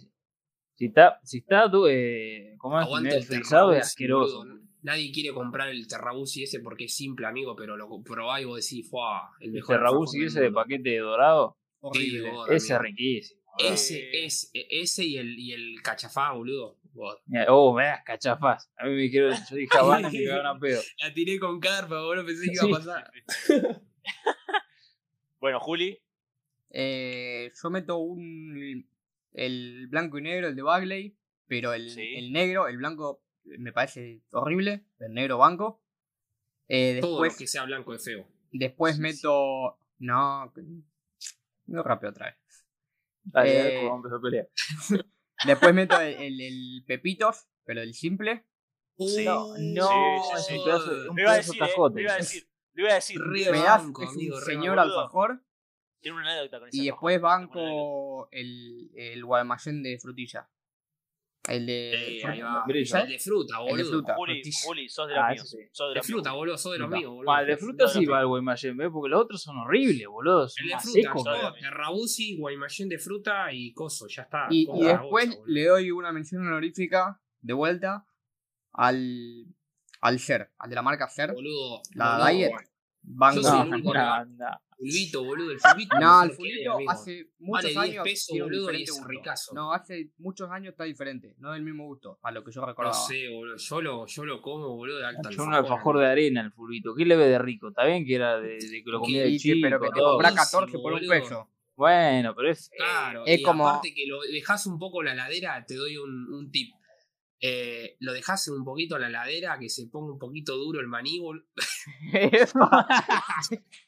si está, si está tú, eh, ¿cómo es? Aguante el es asqueroso. boludo. Nadie quiere comprar el Terrabusi ese porque es simple, amigo, pero lo probás y vos decís, ¡fuah! El El mejor Terrabusi alfajor ese de mundo". paquete dorado, Horrible. ese es riquísimo. Ese Eh. es, e- ese y el, y el cachafá, boludo. Vos. Oh, me das cachafás. A mí me quiero, yo dije Habana, me cagaron a pedo. La tiré con carpa, boludo, pensé que iba a pasar. Bueno, Juli, Eh, yo meto un el blanco y negro, el de Bagley, pero el, Sí. el negro, el blanco me parece horrible, el negro banco. Eh, Todo lo después que sea blanco es feo. después sí, sí. meto no, no rápido otra vez. Dale, Eh, vamos a empezar a pelear. Después meto el, el- el pepitos, pero el simple. Sí. No, no, sí, es sí. un pedazo, un lo iba a pedazo decir, eh, lo iba a decir, lo iba a decir. Re Me das banco, es un señor alfajor. Tiene una anécdota con ese Y alfajor, después banco el, el Guaymallén de frutilla. El de. Eh, ahí va. El de fruta, El de boludo. fruta. Juli. Juli, sos de los Ah, míos. sí. Sos de De los fruta, míos. boludo, sos de los Fruta. míos, boludo. Ah, el de fruta No, sí no, va al Guaymallén, ¿ves? Porque los otros son horribles, boludo. Son El de fruta, no. Terrabusi, Guaymallén de fruta y coso, ya está. Y, y después boludo. le doy una mención honorífica de vuelta al. al Sher, al de la marca Sher. Boludo. La boludo, Diet. guay. Banco. Yo soy No, no. Fulvito, boludo, el fulvito. No, el quiere, amigo. hace muchos Vale 10 años. pesos, tiene un boludo, y diferente es gusto. ricazo. No, hace muchos años está diferente. No del mismo gusto a lo que yo No recordaba. sé, boludo. Yo lo, yo lo como, boludo, de alta Yo un alfajor de arena, el fulbito. ¿Qué le ve de rico? Está bien que era de, de que lo comía de chico, pero que te todo. compras Buenísimo, 14 por un peso. Bueno, pero es. Claro, Es y como- aparte que lo dejas un poco la ladera, te doy un, un tip. Eh, lo dejas un poquito a la ladera, que se ponga un poquito duro el maní,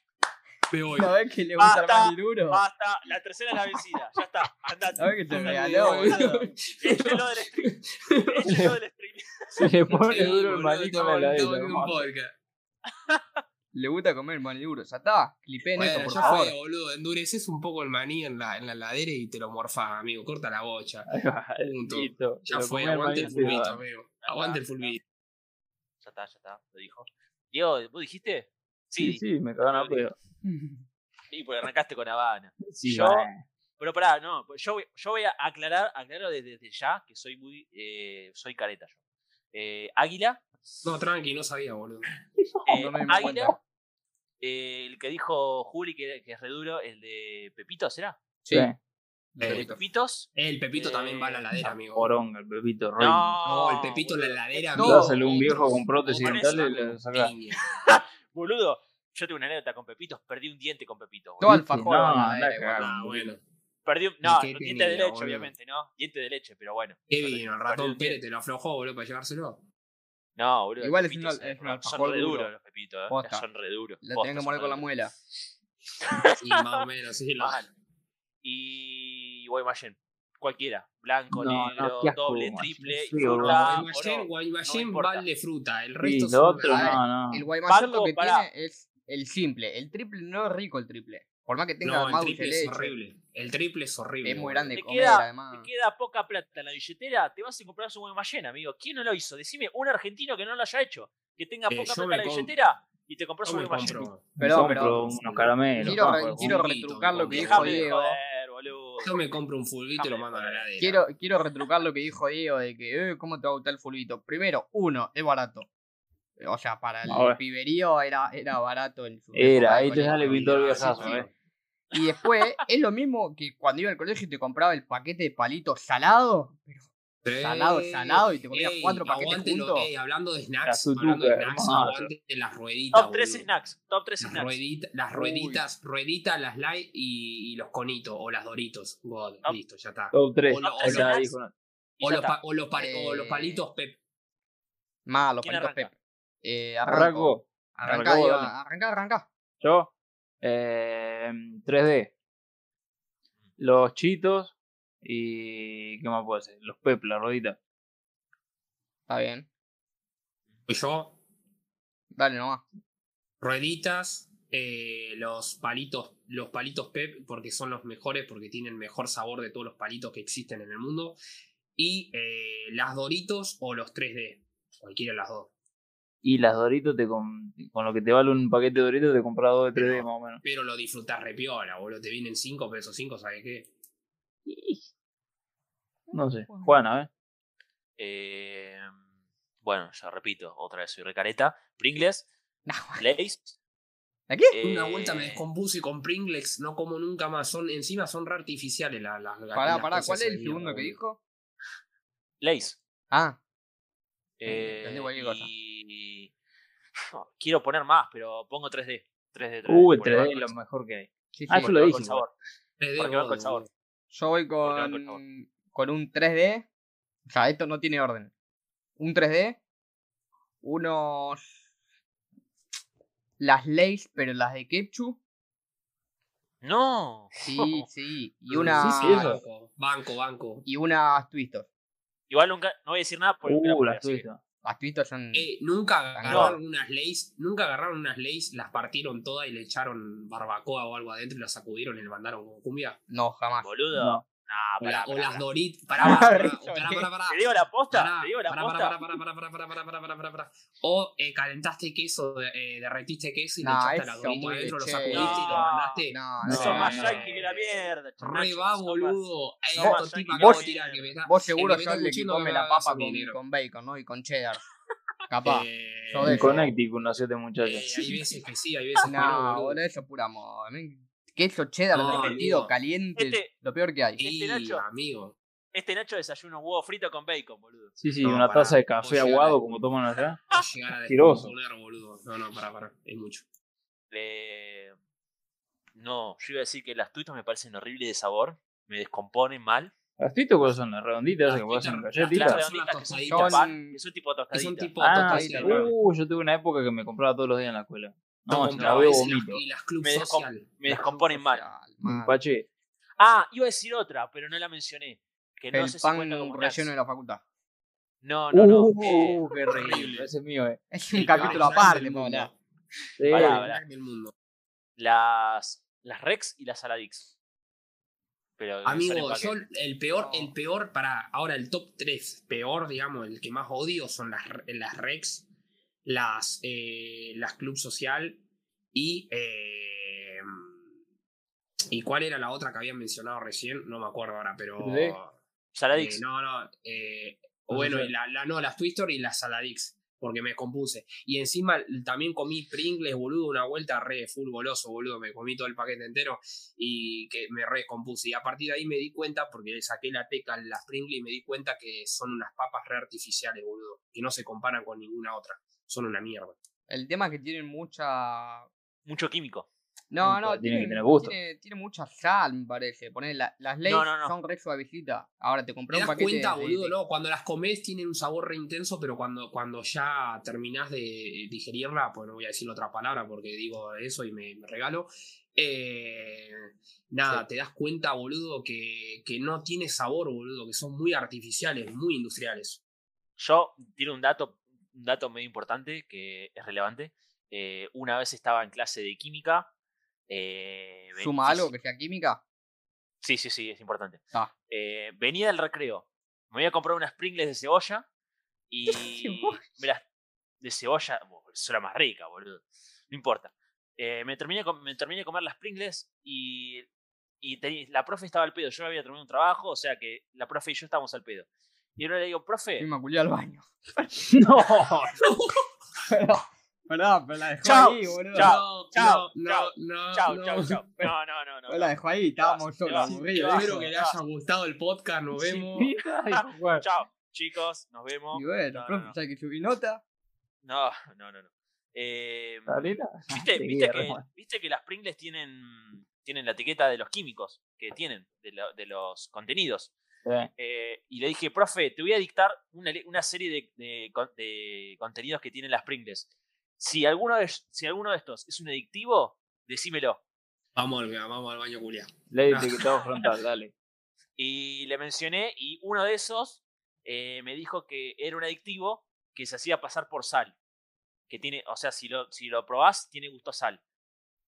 voy. ¿Sabés que le gusta el Basta, maní duro? Basta, la tercera es la vencida. Ya está, andate. ¿Sabés que te regaló, boludo. Échelo del stream. Échelo del stream. Se le pone Sí, duro el maní con la. Le gusta comer maní duro. Ya está. Clipeen Bueno, esto, por ya favor. fue, boludo. Endureces un poco el maní en la, en la ladera y te lo morfás, amigo. Corta la bocha. Punto. listo. Ya fue, aguante el fulbito, amigo. Aguante el fulbito. Ya está, ya está, lo dijo. Diego, ¿vos dijiste? Sí, Sí, sí, me cagaron a pedo. sí, porque arrancaste con Habana. Sí, Yo-. Pero pará, no, pues yo, voy- yo voy a aclarar, aclaro desde, desde ya que soy muy, eh, soy careta yo. Eh, Águila, No, tranqui, no sabía, boludo. eh, no cuenta. Águila, eh, el que dijo Juli que, que es re duro, el de Pepito, ¿será? Sí. Eh, Pepitos. El Pepito también va a la heladera, amigo. Poronga, el Pepito Rey. No, el Pepito en la Todo. amigo. Dásele un viejo con prótesis y le. Boludo, yo tengo una anécdota con Pepitos, perdí un diente con Pepito. Todo boludo. alfajor. No, cagar. Ah, bueno. Perdí un, no, diente de leche, boludo? obviamente, ¿no? Diente de leche, pero bueno. ¿Qué Perdí- vino? El ratón Pérez te lo aflojó, boludo, para llevárselo. No, boludo. Igual es un Pepitos al- es un son re duro. duros los pepitos, eh. Posta. Son re duros. La tenés que moler con la muela. Sí, más o menos, sí. Lo... Y Guaymallén, cualquiera. Blanco, No, no, negro, doble, triple, fruta, Guaymallén, oro. Guaymallén importa. va el de fruta. El Sí, resto lo son otro A ver, no, no. El Guaymallén lo que pará. tiene es el simple. El triple no es rico el triple. Por más que tenga No, el más triple es leche. horrible. El triple es horrible. Es muy grande de Te comer, queda, además. te queda poca plata en la billetera, te vas a comprar un Guaymallén, amigo. ¿Quién no lo hizo? Decime un argentino que no lo haya hecho. Que tenga Eh, poca plata en la billetera y te compras un Guaymallén. compro. Perdón, pero- unos caramelos. Quiero, re- retrucar lo que dijo Déjame Diego. joder, boludo. Yo me compro un fulbito y lo mando a la heladera. Quiero, quiero retrucar lo que dijo Diego de que, eh, ¿cómo te va a gustar el fulbito? Primero, uno, es barato. O sea, para el piberío era, era barato su Era, ahí te sale Víctor Viejazo, sí. ¿eh? Y después, es lo mismo que cuando iba al colegio y te compraba el paquete de palitos salado. Pero Sí. salado, salado, y te comías Ey, cuatro paquetes juntos. ey, hablando de snacks, hablando de snacks, las rueditas. Top 3 boludo. snacks. Top 3 Las, snacks. rueditas, las Uy. rueditas, rueditas, las light y, y los conitos o las doritos. God, Top- listo, ya está. Top 3. O lo- lo- los, está. pa- o los Eh, palitos Pep. Más, los ¿Quién palitos? Pep. Eh, arranco. Dale. arrancá, arrancá. Yo. Eh, 3D. Los chitos. Y. ¿Qué más puedo hacer? Los pep, la rodita. Está bien. Yo, Dale nomás. rueditas, eh, los palitos, los palitos Pep, porque son los mejores, porque tienen mejor sabor de todos los palitos que existen en el mundo. Y eh, las Doritos o los 3D. Cualquiera de las dos. Y las Doritos, te con, con lo que te vale un paquete de Doritos, te compras dos de 3D Pero- más o menos. Pero lo disfrutás repiola, boludo. Te vienen 5 pesos 5, ¿sabes qué? No sé. Juana, ¿eh? Eh, bueno, ya repito, otra vez soy recareta. Pringles, No, Lays. ¿A qué? Una vuelta me eh, descompuse con Pringles, no como nunca más. Son, encima son re artificiales las. las Pará, las pará, ¿cuál es el segundo que dijo? Lays. Ah, Eh, entendí quiero poner más, pero pongo 3D. 3D, 3D Uh, el porque 3D va es lo mejor que hay. sí, sí. Ah, yo porque lo dije. con sabor. 3D, Porque va con boludo. sabor. Yo voy con con, con un 3D. O sea, esto no tiene orden. Un 3D. Unos. Las Lays, pero las de Ketchup. No. Sí, sí. Y una. sí, eso. Banco, banco. Y unas Twistos. Igual nunca, no voy a decir nada porque nunca Uh, la las Eh, nunca No. agarraron unas leyes, nunca agarraron unas leyes, las partieron todas y le echaron barbacoa o algo adentro y las sacudieron y le mandaron como cumbia. No, jamás. Boludo. No. O, las Doritos. Pará, pará, pará, pará, Te digo la posta. Pará, te digo la pará. Pará, pará, O eh, calentaste queso, eh, derretiste queso y le echaste la Dorito adentro, lo sacudiste y lo mandaste. No, no. Eso más yankee que la mierda. Re va, boludo. Eh, vos, seguro yo le come la papa con bacon, ¿no? Y con cheddar. Capaz. Eh, yo con Connecticut nació este muchacho. hay veces que sí, hay veces que no. No, boludo, eso pura moda. Queso cheddar No, derretido, amigo. caliente, Este- lo peor que hay. Este Y, Nacho. amigo. Este Nacho desayuno huevo frito con bacon, boludo. Sí, sí, No, una pará, taza de café aguado a- como toman allá. No llegar a Asqueroso. descomponer, boludo. No, no, pará, pará. Es mucho. No, yo iba a decir que las tuitas me parecen horribles de sabor. Me descomponen mal. ¿Las tuitas cuáles son? ¿Las redonditas Las que Las galletitas? Son las que son tostaditas. tipo pan, Son- que son tipo tostaditas. Ah, tostaditas, uh, yo tuve una época que me compraba todos los días en la escuela. No, No si la veo ese y las- vomito. y las club Me descom- social. Me descomponen mal. Un paché. Ah, iba a decir otra, pero no la mencioné. Que no el sé si pan cuenta como relleno de la facultad. No, no, no. Uh, eh, qué horrible. Ese es mío, eh. Es un El capítulo aparte. Paula. Sí. Pará, El mundo. las, las Rex y las Saladix. Pero Amigo, yo el peor, No. el peor para ahora el top 3, peor, digamos, el que más odio son las, las Rex, las, eh, las Club Social y. eh, ¿Y cuál era la otra que habían mencionado recién? No me acuerdo ahora, pero. 3D. eh, Saladix. no, no. eh, bueno, la, la- no, las Twister y las Saladix. porque me descompuse. Y encima también comí Pringles, boludo, una vuelta re full goloso, boludo. Me comí todo el paquete entero y que me re descompuse. Y a partir de ahí me di cuenta, porque le saqué la teca a las Pringles y me di cuenta que son unas papas re artificiales, boludo. Que no se comparan con ninguna otra. Son una mierda. El tema es que tienen mucha. Mucho químico. No, Tiene no, que tiene, tener gusto. tiene, tiene mucha sal, me parece. Poner la- las leyes no, no. son re suavecitas. Ahora te compré ¿Te un das paquete. cuenta, de- boludo? de- No, cuando las comes tienen un sabor re intenso, pero cuando, cuando ya terminás de digerirla, pues no voy a decir otra palabra porque digo eso y me, me regalo. eh, nada, te das cuenta, boludo, que, que no tiene sabor, boludo, que son muy artificiales, muy industriales. Yo tiro un dato, un dato medio importante que es relevante. Eh, una vez estaba en clase de química. eh, ¿Suma algo que sea química? Sí, sí, sí, es importante. Ah. Eh, venía del recreo. Me voy a comprar unas Pringles de cebolla. Y. me las- de cebolla. Eso era más rica, boludo. No importa. Eh, me, terminé, me terminé de comer las Pringles y. Y la profe estaba al pedo. Yo había terminado un trabajo, o sea que la profe y yo estábamos al pedo. Y ahora le digo, profe. Me culé al baño. No. Pero, perdón, pero la dejó Chao, ahí, boludo. chao, no, chao, no, chao, no, Chao, no. chao, chao. No, no, no, no. Pero la dejó ahí, estábamos vas, aburridos. Espero que le haya gustado el podcast, nos vemos. Ay, bueno. Chao, chicos, nos vemos. Y bueno, No, profe, no, no. ¿sabes que subí nota? No, no, no, no. Eh, Sabrina, ¿Viste, viste, que, Ramón. viste que las Pringles tienen, tienen la etiqueta de los químicos que tienen, de, lo- de los contenidos. Sí. Eh, y le dije, profe, te voy a dictar una, le- una serie de, de con- de contenidos que tienen las Pringles. Si alguno, de, si alguno de estos es un adictivo, decímelo. Vamos al, vamos al baño, Julia. Ley etiquetado frontal, dale. Y le mencioné, y uno de esos eh, me dijo que era un adictivo que se hacía pasar por sal. Que tiene, o sea, si lo, si lo probás, tiene gusto a sal.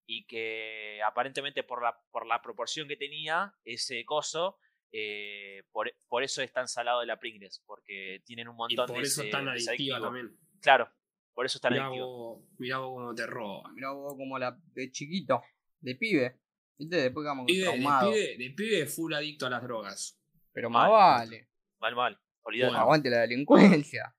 Y que aparentemente por la, por la proporción que tenía ese coso, eh, por, por eso es tan salado de la Pringles, porque tienen un Y montón por de eso es tan de adictiva también. Claro, por eso es tan Mirá adictivo. vos, mirá vos cómo te roban. Mirá vos como la de chiquito, de pibe. ¿Viste? Después quedamos Pibe, de, traumados. pibe, de pibe full adicto a las drogas. Pero más Mal. vale. Mal, mal. Olvídate. Bueno. Aguante la delincuencia.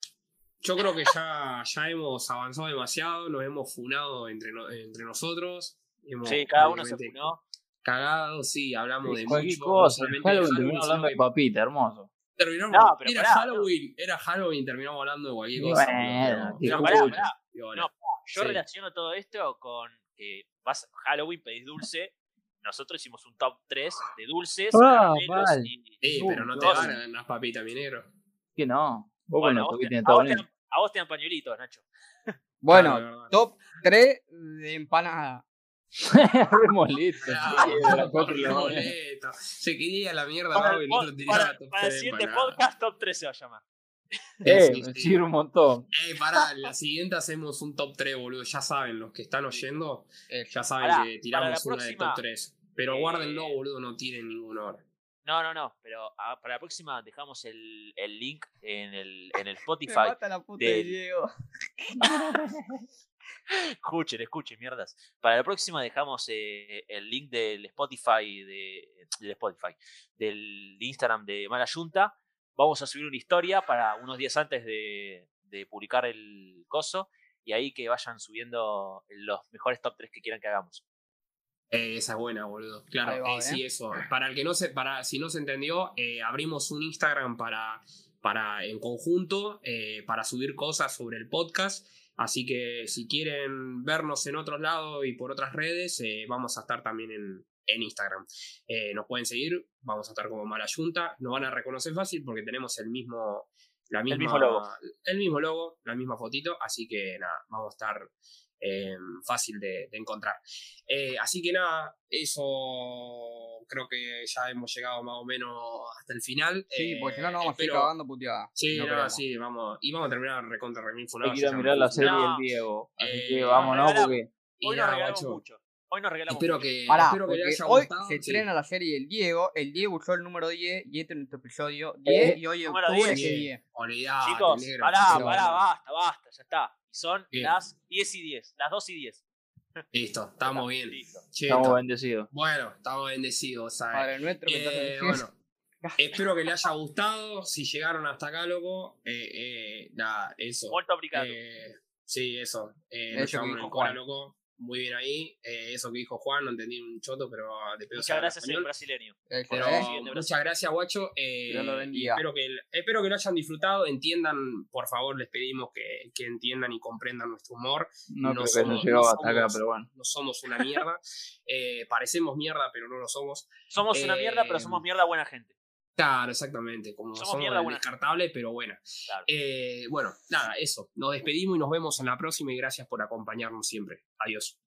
Yo creo que ya, ya hemos avanzado demasiado, nos hemos funado entre, no- entre nosotros. Hemos sí, cada uno se funó. Cagado, sí, hablamos de Cualquier mucho. cosa. no Halloween terminó sino hablando de papita, hermoso. terminamos- No, pero era pará, Halloween, era Halloween, terminamos hablando de cualquier cosa. bueno, No, pero- pará, pará. No, Yo Sí. relaciono todo esto con que vas Halloween, pedís dulce. Nosotros hicimos un top 3 de dulces, Ah, caramelos vale. y. Sí, Uh, pero no te no, ganan las papitas, mi negro. Que no. Vos Bueno, vos, te, a vos te dan, a vos te dan pañuelitos, Nacho. Bueno, top 3 de empanada. Re molesto. Ah, sí, de de boleto. Se quería la mierda Para, el, pod- para- top para el siguiente empanadas. podcast, top 3 se va a llamar. Eh, Sí, me sí. sirve un montón. Eh, pará, la siguiente hacemos un top 3, boludo. Ya saben, los que están oyendo, Eh, ya saben Pará, que tiramos para una de próxima, top 3. Pero eh, guárdenlo, boludo, no tiren ninguna hora. No, no, no. Pero ah, para la próxima dejamos el, el link en el, en el Me Spotify. mata la puta de del- Diego. Escuchen, escuchen, mierdas. Para la próxima dejamos eh, el link del Spotify, de, del Spotify, del Instagram de Mala Junta. Vamos a subir una historia para unos días antes de, de publicar el coso. Y ahí que vayan subiendo los mejores top 3 que quieran que hagamos. Eh, esa es buena, boludo. Claro, va, eh, sí, eso. Para el que no se, para, si no se entendió, eh, abrimos un Instagram para, para en conjunto, eh, para subir cosas sobre el podcast. Así que si quieren vernos en otros lados y por otras redes, eh, vamos a estar también en, en Instagram. Eh, nos pueden seguir, vamos a estar como Mala Junta. Nos van a reconocer fácil porque tenemos el mismo, la misma, mismo logo. el mismo logo, la misma fotito. Así que nada, vamos a estar eh, fácil de, de encontrar. Eh, así que nada, eso creo que ya hemos llegado más o menos hasta el final. Sí, Eh, porque si no, nos vamos a seguir espero- cagando puteada. Sí, No no, sí, vamos. Y vamos a terminar recontra remil Hay funado. que ir a mirar la serie No. del Diego. Así Eh, que vamos, ¿no? Porque Hoy nos regalamos mucho. Hoy nos regalamos Espero mucho. que, Pará, espero que le porque haya hoy gustado. se sí. estrena la serie del Diego. El Diego usó el número 10 y este es nuestro episodio 10. Eh, y hoy octubre 10. que 10. Olvidate, Chicos, negro, pará, pará, basta, basta, ya está. Son Bien. las 10 y 10, las 2 y 10. Listo, estamos bien. Listo. Estamos está- bendecidos. Bueno, estamos bendecidos. ¿sabes? Padre nuestro en Eh, bueno, Espero que les haya gustado. Si llegaron hasta acá, loco, eh, eh, nada, eso. Molto obrigado. Eh, sí, eso. Eh, nos llevamos dijo el cora, loco. Muy bien ahí. Eh, eso que dijo Juan, no entendí un choto, pero de pedo Muchas gracias, señor español. brasileño. Pero ¿eh? Muchas gracias, guacho. eh, lo espero, que, espero que lo hayan disfrutado. Entiendan, por favor, les pedimos que, que entiendan y comprendan nuestro humor. No, No somos- no hasta acá, pero bueno. No somos una mierda. Eh, parecemos mierda, pero no lo somos. Somos una mierda, pero Eh, somos mierda buena gente. Claro, exactamente. Como Somos somos, mierda buena. descartable, pero buena. Claro. Eh, bueno, nada, eso. Nos despedimos y nos vemos en la próxima y gracias por acompañarnos siempre. Adiós.